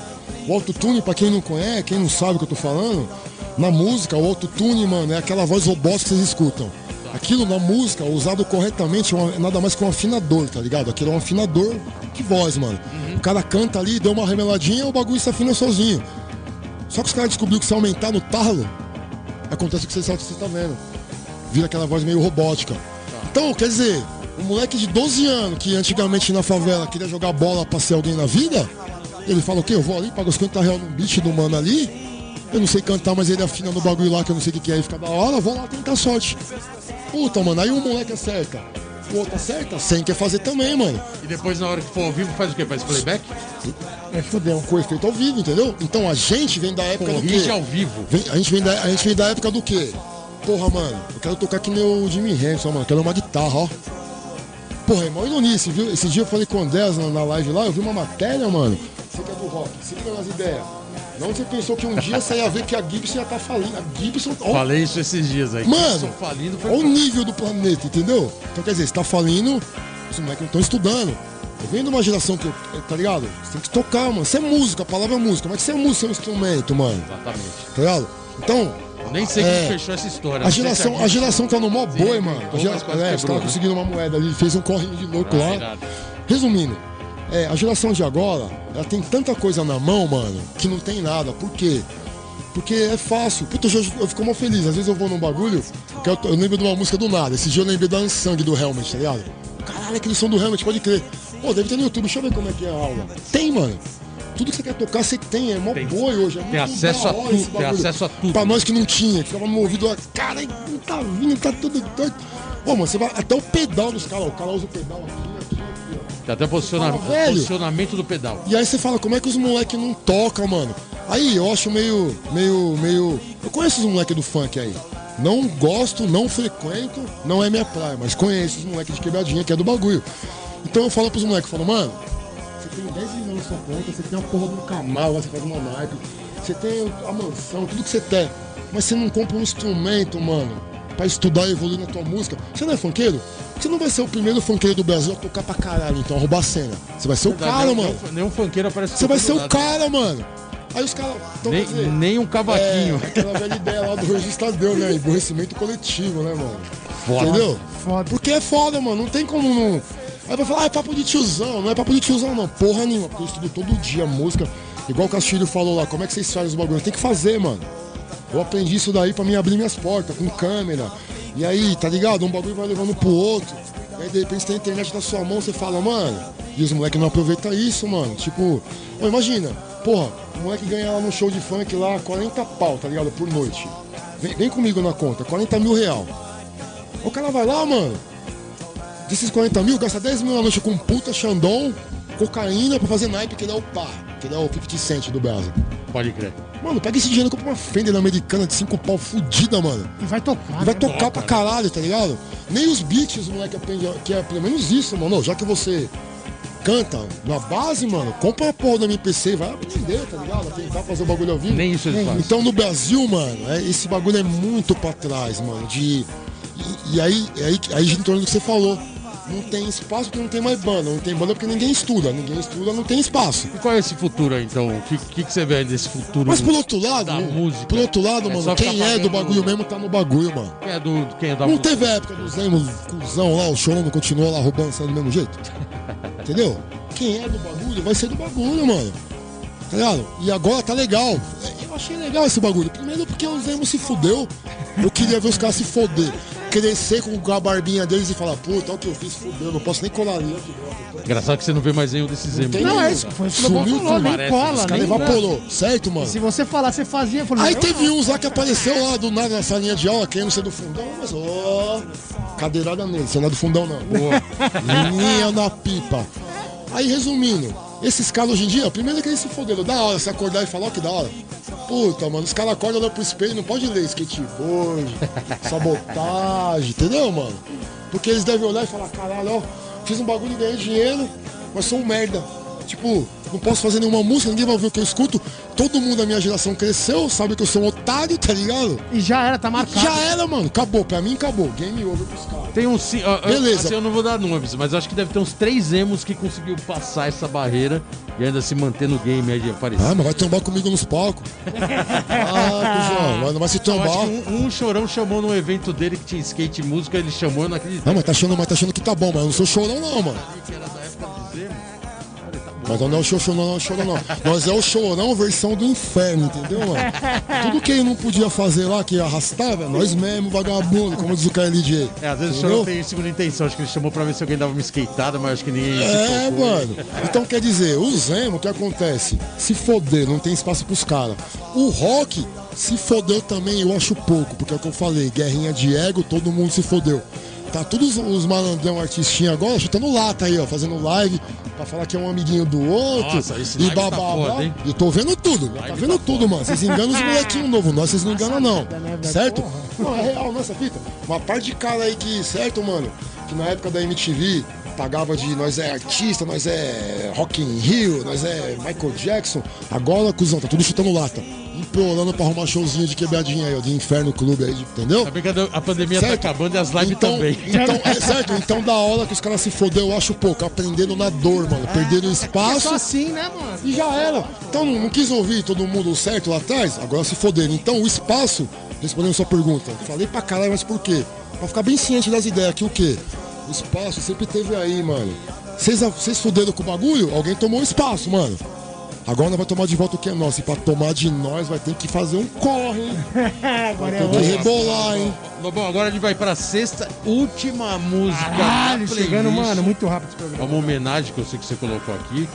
Speaker 3: O autotune, pra quem não conhece, quem não sabe o que eu tô falando, na música, o autotune, mano, é aquela voz robótica que vocês escutam. Aquilo na música, usado corretamente, é nada mais que um afinador, tá ligado? Aquilo é um afinador de voz, mano. O cara canta ali, deu uma remeladinha, o bagulho se afina sozinho. Só que os caras descobriram que se aumentar no talo, acontece o que você você está vendo. Vira aquela voz meio robótica. Então, quer dizer, um moleque de 12 anos que antigamente na favela queria jogar bola pra ser alguém na vida, ele fala o quê? Eu vou ali, pago os 50 reais no beat do mano ali, eu não sei cantar, mas ele afina no bagulho lá que eu não sei o que que é e fica da hora, vou lá tentar sorte. Puta, mano, aí um moleque acerta. O outro acerta, sem quer fazer também, mano.
Speaker 1: E depois, na hora que for ao vivo, faz o quê? Faz playback?
Speaker 3: É fudeu. Com efeito ao vivo, entendeu? Então a gente vem da época do quê?
Speaker 1: Corrige ao vivo.
Speaker 3: Vem- a, gente vem da, a gente vem da época do quê? Porra, mano, eu quero tocar que nem o Jimmy ó, mano. Quero uma guitarra, ó. Porra, é mó ironice, viu? Esse dia eu falei com o Andrés na, na live lá, eu vi uma matéria, mano. Você que é do rock, se liga nas ideias. Não você pensou que um dia você ia ver que a Gibson ia estar falindo. A Gibson. ó,
Speaker 1: Falei isso esses dias aí.
Speaker 3: Mano,
Speaker 1: falindo foi
Speaker 3: Olha o nível do planeta, entendeu? Então quer dizer, você tá falindo, os moleques não estão estudando. Eu venho de uma geração que, eu- tá ligado? Você tem que tocar, mano. Você é música, a palavra é música. Como é que você é música, é um instrumento, mano?
Speaker 1: Exatamente.
Speaker 3: Tá ligado? Então,
Speaker 1: Nem sei
Speaker 3: É.
Speaker 1: como fechou essa história.
Speaker 3: a geração,
Speaker 1: se
Speaker 3: a geração tá no mó boi, mano. A
Speaker 1: inventou,
Speaker 3: gera-
Speaker 1: mas quase
Speaker 3: é, os
Speaker 1: quebrou,
Speaker 3: caras
Speaker 1: né?
Speaker 3: conseguiram uma moeda ali, fez um corrinho de louco
Speaker 1: Ah,
Speaker 3: lá.
Speaker 1: irado.
Speaker 3: Resumindo, é, a geração de agora, ela tem tanta coisa na mão, mano, que não tem nada. Por quê? Porque é fácil. Puta, eu, eu fico mal feliz. Às vezes eu vou num bagulho, que eu, eu lembro de uma música do nada. Esse dia eu lembrei da Unsang do Helmet, tá ligado? Caralho, aquele som do Helmet, pode crer. Pô, deve ter no YouTube, deixa eu ver como é que é a aula. Tem, mano. Tudo que você quer tocar, você tem. É mó
Speaker 1: Tem.
Speaker 3: boi hoje. É
Speaker 1: Tem acesso a tudo, tem acesso a tudo.
Speaker 3: Pra nós que não tinha, que ficava no ouvido, ó, cara, não tá vindo, tá tudo doido. Pô, mano, você vai até o pedal dos caras. O cara usa o pedal aqui.
Speaker 1: Tem até posiciona...
Speaker 3: Fala,
Speaker 1: posicionamento do pedal.
Speaker 3: E aí você fala, como é que os moleques não tocam, mano? Aí eu acho meio, meio, meio. Eu conheço os moleques do funk aí. Não gosto, não frequento, não é minha praia, mas conheço os moleques de quebradinha que é do bagulho. Então eu falo pros moleques, falo, mano, você tem 10 milhões na sua conta, você tem a porra do Camal, você faz uma naipe, você tem a mansão, tudo que você tem. Mas você não compra um instrumento, mano, pra estudar e evoluir na tua música. Você não é funkeiro? Você não vai ser o primeiro funkeiro do Brasil a tocar pra caralho, então, a roubar a cena. Você vai ser o cara,
Speaker 1: nenhum,
Speaker 3: mano.
Speaker 1: Nenhum funkeiro aparece
Speaker 3: Você vai ser
Speaker 1: tocando
Speaker 3: o
Speaker 1: nada.
Speaker 3: cara, mano. Aí os caras. Então,
Speaker 1: Nem,
Speaker 3: dizer,
Speaker 1: nem um cavaquinho.
Speaker 3: É, aquela velha ideia lá do registrador, né? Emborrecimento coletivo, né, mano?
Speaker 1: Foda.
Speaker 3: Entendeu?
Speaker 2: Foda.
Speaker 3: Porque é foda, mano. Não tem como não. Aí vai falar, ah, é papo de tiozão. Não é papo de tiozão, não. Porra nenhuma. Porque eu estudo todo dia música. Igual o Castilho falou lá, como é que vocês fazem os bagulhos? Tem que fazer, mano. Eu aprendi isso daí pra mim abrir minhas portas, com câmera. E aí, tá ligado? Um bagulho vai levando pro outro. E aí, de repente, tem a internet na sua mão, você fala, mano. E os moleques não aproveitam isso, mano. Tipo, ó, imagina, porra, o moleque ganha lá no show de funk lá 40 pau, tá ligado? Por noite. Vem, vem comigo na conta, 40 mil real. O cara vai lá, mano. Desses 40 mil, gasta 10 mil na noite com puta, Xandão, cocaína pra fazer naipe, que ele é o pá, que ele é o 50 Cent do Brasil.
Speaker 1: Pode crer.
Speaker 3: Mano, pega esse dinheiro e compra uma Fender americana de 5 pau fudida, mano.
Speaker 2: E vai tocar.
Speaker 3: E vai
Speaker 2: né?
Speaker 3: tocar pra caralho, tá ligado? Nem os beats, os moleque aprende, que é pelo menos isso, mano. Já que você canta na base, mano, compra a porra do MPC e vai aprender, tá ligado? Tentar fazer o bagulho ao vivo.
Speaker 1: Nem isso eles fazem.
Speaker 3: Então no Brasil, mano, é- esse bagulho é muito pra trás, mano. De. E, e aí, aí, aí gira em torno do que você falou. Não tem espaço porque não tem mais banda. Não tem banda porque ninguém estuda. Ninguém estuda, não tem espaço.
Speaker 1: E qual é esse futuro aí, então? O que, que, que você vê desse futuro?
Speaker 3: Mas por outro lado,
Speaker 1: Da música.
Speaker 3: por outro lado,
Speaker 1: É
Speaker 3: mano, quem é do bagulho mesmo tá no bagulho, mano.
Speaker 1: Quem é do, quem é da
Speaker 3: Não
Speaker 1: música?
Speaker 3: teve a época do Zemo, cuzão lá, o chorão não continuou lá roubando sai do mesmo jeito? Entendeu? Quem é do bagulho vai ser do bagulho, mano. Tá ligado? E agora tá legal. Eu achei legal esse bagulho. Primeiro porque o Zemo se fudeu. Eu queria ver os caras se foder. Crescer com a barbinha deles e falar, puta, olha o que eu fiz, fudeu, não posso nem colar ali.
Speaker 1: Engraçado que você não vê mais nenhum desses emos.
Speaker 3: tem
Speaker 2: Não, é isso. Foi isso
Speaker 3: Sumiu
Speaker 2: falou, nem
Speaker 1: parece.
Speaker 2: cola, nem
Speaker 3: evaporou, certo, mano?
Speaker 2: Se você falar, você fazia, falei,
Speaker 3: Aí teve
Speaker 2: não.
Speaker 3: uns lá que apareceu lá do nada na salinha de aula, querendo ser do fundão, mas ó, cadeirada nele, você não é do fundão não. Linha na pipa. Aí resumindo, esses caras hoje em dia, primeiro que eles se foderam, da hora, se acordar e falar, ó que da hora. Puta, mano, os caras acordam, olham pro espelho, não pode ler skateboard, sabotagem, entendeu, mano? Porque eles devem olhar e falar, caralho, ó, fiz um bagulho e ganhei dinheiro, mas sou um merda. Tipo, não posso fazer nenhuma música, ninguém vai ouvir o que eu escuto. Todo mundo da minha geração cresceu, sabe que eu sou um otário, tá ligado?
Speaker 2: E já era, tá marcado.
Speaker 3: Já era, mano. Acabou. Pra mim, acabou. Game over pros caras.
Speaker 1: Tem ó, ó,
Speaker 3: Beleza.
Speaker 1: assim, eu não vou dar nomes, mas eu acho que deve ter uns três emos que conseguiu passar essa barreira e ainda se manter no game aí de aparecer.
Speaker 3: Ah, mas vai trombar comigo nos palcos. Ah, cuzão. Mas não vai se
Speaker 1: que um, um chorão chamou num evento dele que tinha skate e música, ele chamou, eu não acredito.
Speaker 3: Não, mas tá achando, mas tá achando que tá bom, mas eu não sou chorão, não, mano. Mas não é o show, não, é o chorão, não. Nós é o chorão versão do inferno, entendeu, mano? Tudo que ele não podia fazer lá, que arrastava, nós mesmo, vagabundo, como diz o KLJ.
Speaker 1: É, às vezes o
Speaker 3: Entendeu?
Speaker 1: chorão tem segunda intenção, acho que ele chamou pra ver se alguém dava uma skateada, mas acho que ninguém
Speaker 3: É, mano. Então quer dizer, o Zemo, o que acontece? Se foder, não tem espaço pros caras. O rock se fodeu também, eu acho pouco, porque é o que eu falei, guerrinha de ego, todo mundo se fodeu. Tá todos os malandrão artistinha agora chutando lata aí, ó, fazendo live pra falar que é um amiguinho do outro.
Speaker 1: Nossa, esse
Speaker 3: e
Speaker 1: live tá
Speaker 3: bababá.
Speaker 1: foda, hein?
Speaker 3: E tô vendo tudo, tá vendo
Speaker 1: tá
Speaker 3: tudo, mano. Vocês enganam os molequinhos novos, nós vocês não enganam não.
Speaker 2: né?
Speaker 3: Certo? Não, é real nessa fita. Uma parte de cara aí que, certo, mano, que na época da MTV pagava de nós é artista, nós é Rock in Rio, nós é Michael Jackson. Agora, cuzão, tá tudo chutando lata. Implorando pra arrumar showzinho de quebradinha aí, ó, de Inferno Clube aí, entendeu?
Speaker 1: A pandemia
Speaker 3: Certo?
Speaker 1: tá acabando e as lives
Speaker 3: então,
Speaker 1: também.
Speaker 3: Então, é certo? Então, da hora que os caras se fodeu, eu acho pouco. Aprenderam na dor, mano. Perderam
Speaker 2: É
Speaker 3: espaço.
Speaker 2: só assim, né, mano?
Speaker 3: E já era. Então não, não quis ouvir todo mundo certo lá atrás, agora se foderam. Então o espaço, respondendo sua pergunta, falei pra caralho, mas por quê? Pra ficar bem ciente das ideias, que o quê? O espaço sempre teve aí, mano. Vocês fuderam com o bagulho? Alguém tomou o espaço, mano. Agora nós vai tomar de volta o que é nosso. E pra tomar de nós vai ter que fazer um corre, hein?
Speaker 2: Agora é
Speaker 3: Tem que
Speaker 2: hoje.
Speaker 3: rebolar, hein?
Speaker 1: Lobão, agora a gente vai pra sexta, última música
Speaker 2: Caralho,
Speaker 1: da
Speaker 2: chegando, mano, muito rápido esse
Speaker 1: É
Speaker 2: programa.
Speaker 1: uma homenagem que eu sei que você colocou aqui.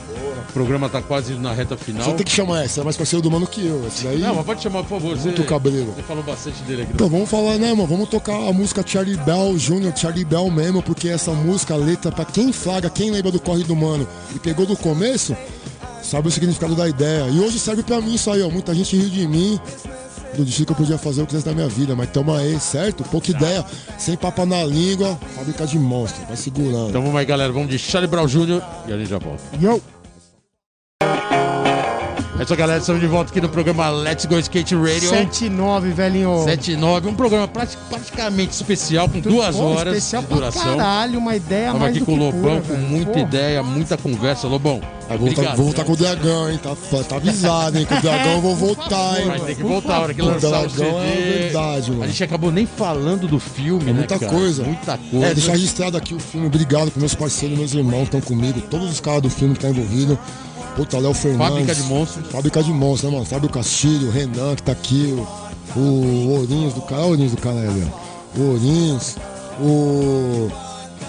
Speaker 1: O programa tá quase na reta final.
Speaker 3: Você tem que chamar essa, é mais parceiro do mano que eu. Esse daí.
Speaker 1: Não, mas pode chamar, por favor. Você,
Speaker 3: Muito cabreiro.
Speaker 1: Você falou bastante dele aqui.
Speaker 3: Então vamos falar, né, mano? Vamos tocar a música Charlie Bell Jr., Charlie Bell mesmo, porque essa música, a letra, pra quem flaga, quem lembra do Corre do Mano e pegou do começo, sabe o significado da ideia. E hoje serve pra mim isso aí, ó. Muita gente riu de mim, do destino que eu podia fazer o que quisesse da minha vida, mas tamo aí, certo? Pouca ideia, sem papa na língua, fábrica de monstro, vai segurando.
Speaker 1: Então vamos aí, galera. Vamos de Charlie Brown Jr. e a gente já volta.
Speaker 2: Yo!
Speaker 1: É isso, galera. Estamos de volta aqui no programa Let's Go Skate Radio.
Speaker 2: 7-9, velhinho.
Speaker 1: 7 e 9. Um programa prati- praticamente especial, com duas
Speaker 2: Pô,
Speaker 1: horas
Speaker 2: especial
Speaker 1: de
Speaker 2: pra
Speaker 1: duração.
Speaker 2: Caralho, uma ideia
Speaker 1: Estamos
Speaker 2: mais
Speaker 1: aqui
Speaker 2: do
Speaker 1: com o
Speaker 2: que
Speaker 1: Lobão,
Speaker 2: pura,
Speaker 1: com muita
Speaker 2: Porra.
Speaker 1: ideia, muita conversa. Lobão,
Speaker 3: Aí vou voltar, vou voltar com o Dragão, hein? Tá, tá avisado, hein? Com o Dragão eu vou voltar, hein?
Speaker 1: Mas tem que voltar a hora que lançar o CD.
Speaker 3: Dragão é verdade, mano.
Speaker 1: A gente acabou nem falando do filme, né,
Speaker 3: muita
Speaker 1: cara?
Speaker 3: coisa.
Speaker 1: Muita coisa.
Speaker 3: É, deixar registrado aqui o filme. Obrigado para meus parceiros, meus irmãos que estão comigo, todos os caras do filme que estão envolvidos. Puta, Léo Fernandes.
Speaker 1: Fábrica de Monstros.
Speaker 3: Fábrica de Monstros, né, mano? Fábio Castilho, o Renan que tá aqui, o, o Ourinhos do cara, o Ourinhos do cara, ali, ó. O Ourinhos, o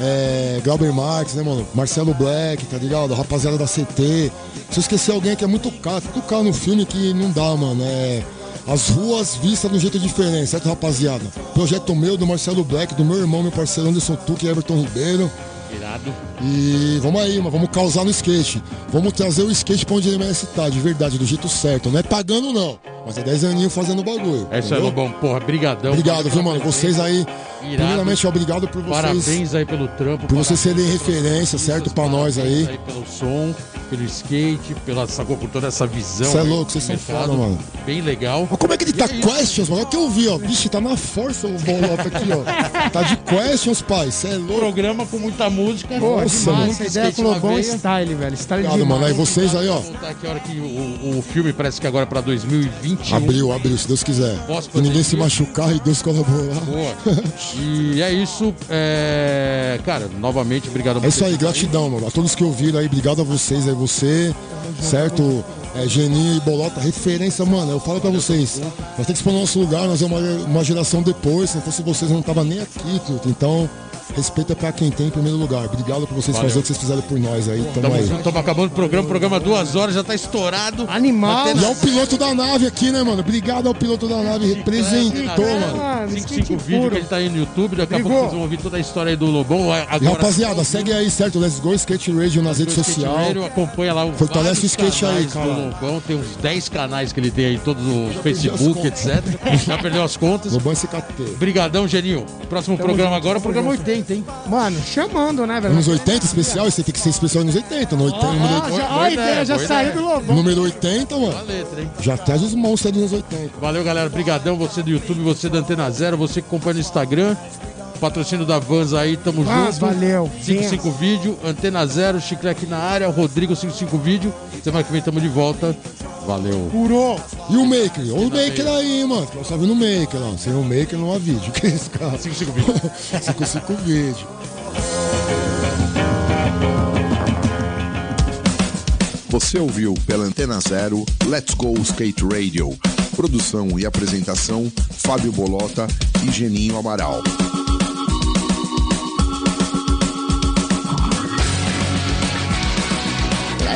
Speaker 3: é, Glauber Marques, né, mano? Marcelo Black, tá ligado? A rapaziada da CT. Se eu esquecer alguém que é muito caro, muito caro no filme que não dá, mano. É. As ruas vistas de um jeito diferente, certo, rapaziada? Projeto meu, do Marcelo Black, do meu irmão, meu parceiro Anderson Tuque e Everton Ribeiro.
Speaker 1: Irado.
Speaker 3: E vamos aí, mano, vamos causar no skate. Vamos trazer o skate pra onde ele merece estar, de verdade, do jeito certo. Não é pagando, não. Mas é 10 aninhos fazendo bagulho.
Speaker 1: É isso aí? Lobão. Porra, brigadão.
Speaker 3: Obrigado, viu, mano? Vocês aí Primeiramente, obrigado por vocês.
Speaker 1: Parabéns aí pelo trampo.
Speaker 3: Por vocês serem referência, certo, pra nós
Speaker 1: parabéns
Speaker 3: aí.
Speaker 1: Pelo som, pelo skate, pela, sacou, por toda essa visão.
Speaker 3: Cê é
Speaker 1: aí
Speaker 3: louco, vocês são foda, mano.
Speaker 1: Bem legal.
Speaker 3: Mas como é que ele tá
Speaker 1: é isso.
Speaker 3: questions, mano? Olha o que eu vi, ó. Vixe, tá na força o bolota aqui, ó. Tá de questions, pai. Cê é louco.
Speaker 1: Programa com muita música.
Speaker 3: Nossa,
Speaker 2: demais.
Speaker 3: mano.
Speaker 2: Essa ideia falou bom
Speaker 1: veia.
Speaker 2: style, velho. Style
Speaker 3: Obrigado,
Speaker 2: demais.
Speaker 3: mano. Aí vocês aí, ó.
Speaker 1: Vou voltar aqui a hora que o, o filme parece que agora é pra 2021.
Speaker 3: Abriu, abriu, se Deus quiser.
Speaker 1: Posso
Speaker 3: E ninguém se
Speaker 1: pandemia?
Speaker 3: machucar e Deus colaborar.
Speaker 1: Boa. E é isso. É... Cara, novamente, obrigado a
Speaker 3: É isso aí, gratidão, mano. A todos que ouviram aí, obrigado a vocês aí, você, certo? É, Geninho e Bolota, referência, mano. Eu falo pra vocês, nós temos que expor no nosso lugar, nós é uma, uma geração depois. Se não fosse vocês, eu não tava nem aqui, truta. Então, respeita pra quem tem em primeiro lugar. Obrigado por vocês
Speaker 1: Valeu.
Speaker 3: fazer o que vocês fizeram por nós aí. Tamo aí.
Speaker 1: estamos acabando o programa. O programa duas horas, já tá estourado.
Speaker 2: Animal.
Speaker 3: E é o piloto da nave aqui, né, mano? Obrigado ao piloto da nave, representou,
Speaker 1: É,
Speaker 3: mano.
Speaker 2: mano,
Speaker 1: 55
Speaker 2: skate
Speaker 1: vídeo
Speaker 2: puro.
Speaker 1: que ele tá aí no YouTube. Daqui a pouco vocês vão ouvir toda a história aí do Lobão.
Speaker 3: E rapaziada, segue aí, certo? Let's Go Skate Radio nas redes sociais.
Speaker 1: Acompanha lá o
Speaker 3: Fortalece o skate aí, cara.
Speaker 1: Lobão. Tem uns 10 canais que ele tem aí, todos no Facebook, etc. Já perdeu as contas.
Speaker 3: Lobão SKT.
Speaker 1: Brigadão, Geninho. Próximo programa agora, programa 80, hein?
Speaker 2: Mano, chamando, né, velho?
Speaker 3: Anos 80 especial, esse tem que ser especial nos 80. No 80
Speaker 2: Ah,
Speaker 3: número,
Speaker 2: já,
Speaker 1: boa
Speaker 2: ó, a
Speaker 1: ideia,
Speaker 2: já saiu do Lobão.
Speaker 3: número 80,
Speaker 1: A
Speaker 3: mano.
Speaker 1: letra, hein?
Speaker 3: Já traz os monstros dos anos 80.
Speaker 1: Valeu, galera. Brigadão. Você do YouTube, você da Antena Zero, você que acompanha no Instagram. Patrocínio da Vans aí, tamo
Speaker 2: Vans,
Speaker 1: junto.
Speaker 2: valeu.
Speaker 1: 55 vídeo, Antena Zero, Chiclete na área, Rodrigo 55 vídeo. Semana que vem tamo de volta. Valeu.
Speaker 2: Curou.
Speaker 3: E o Maker? Olha o Maker aí, mano. Eu só vi no Maker, ó. Sem o Maker não há vídeo. Que é esse cara?
Speaker 1: 55 vídeo.
Speaker 3: 55 vídeo.
Speaker 6: Você ouviu pela Antena Zero Let's Go Skate Radio. Produção e apresentação Fábio Bolota e Geninho Amaral.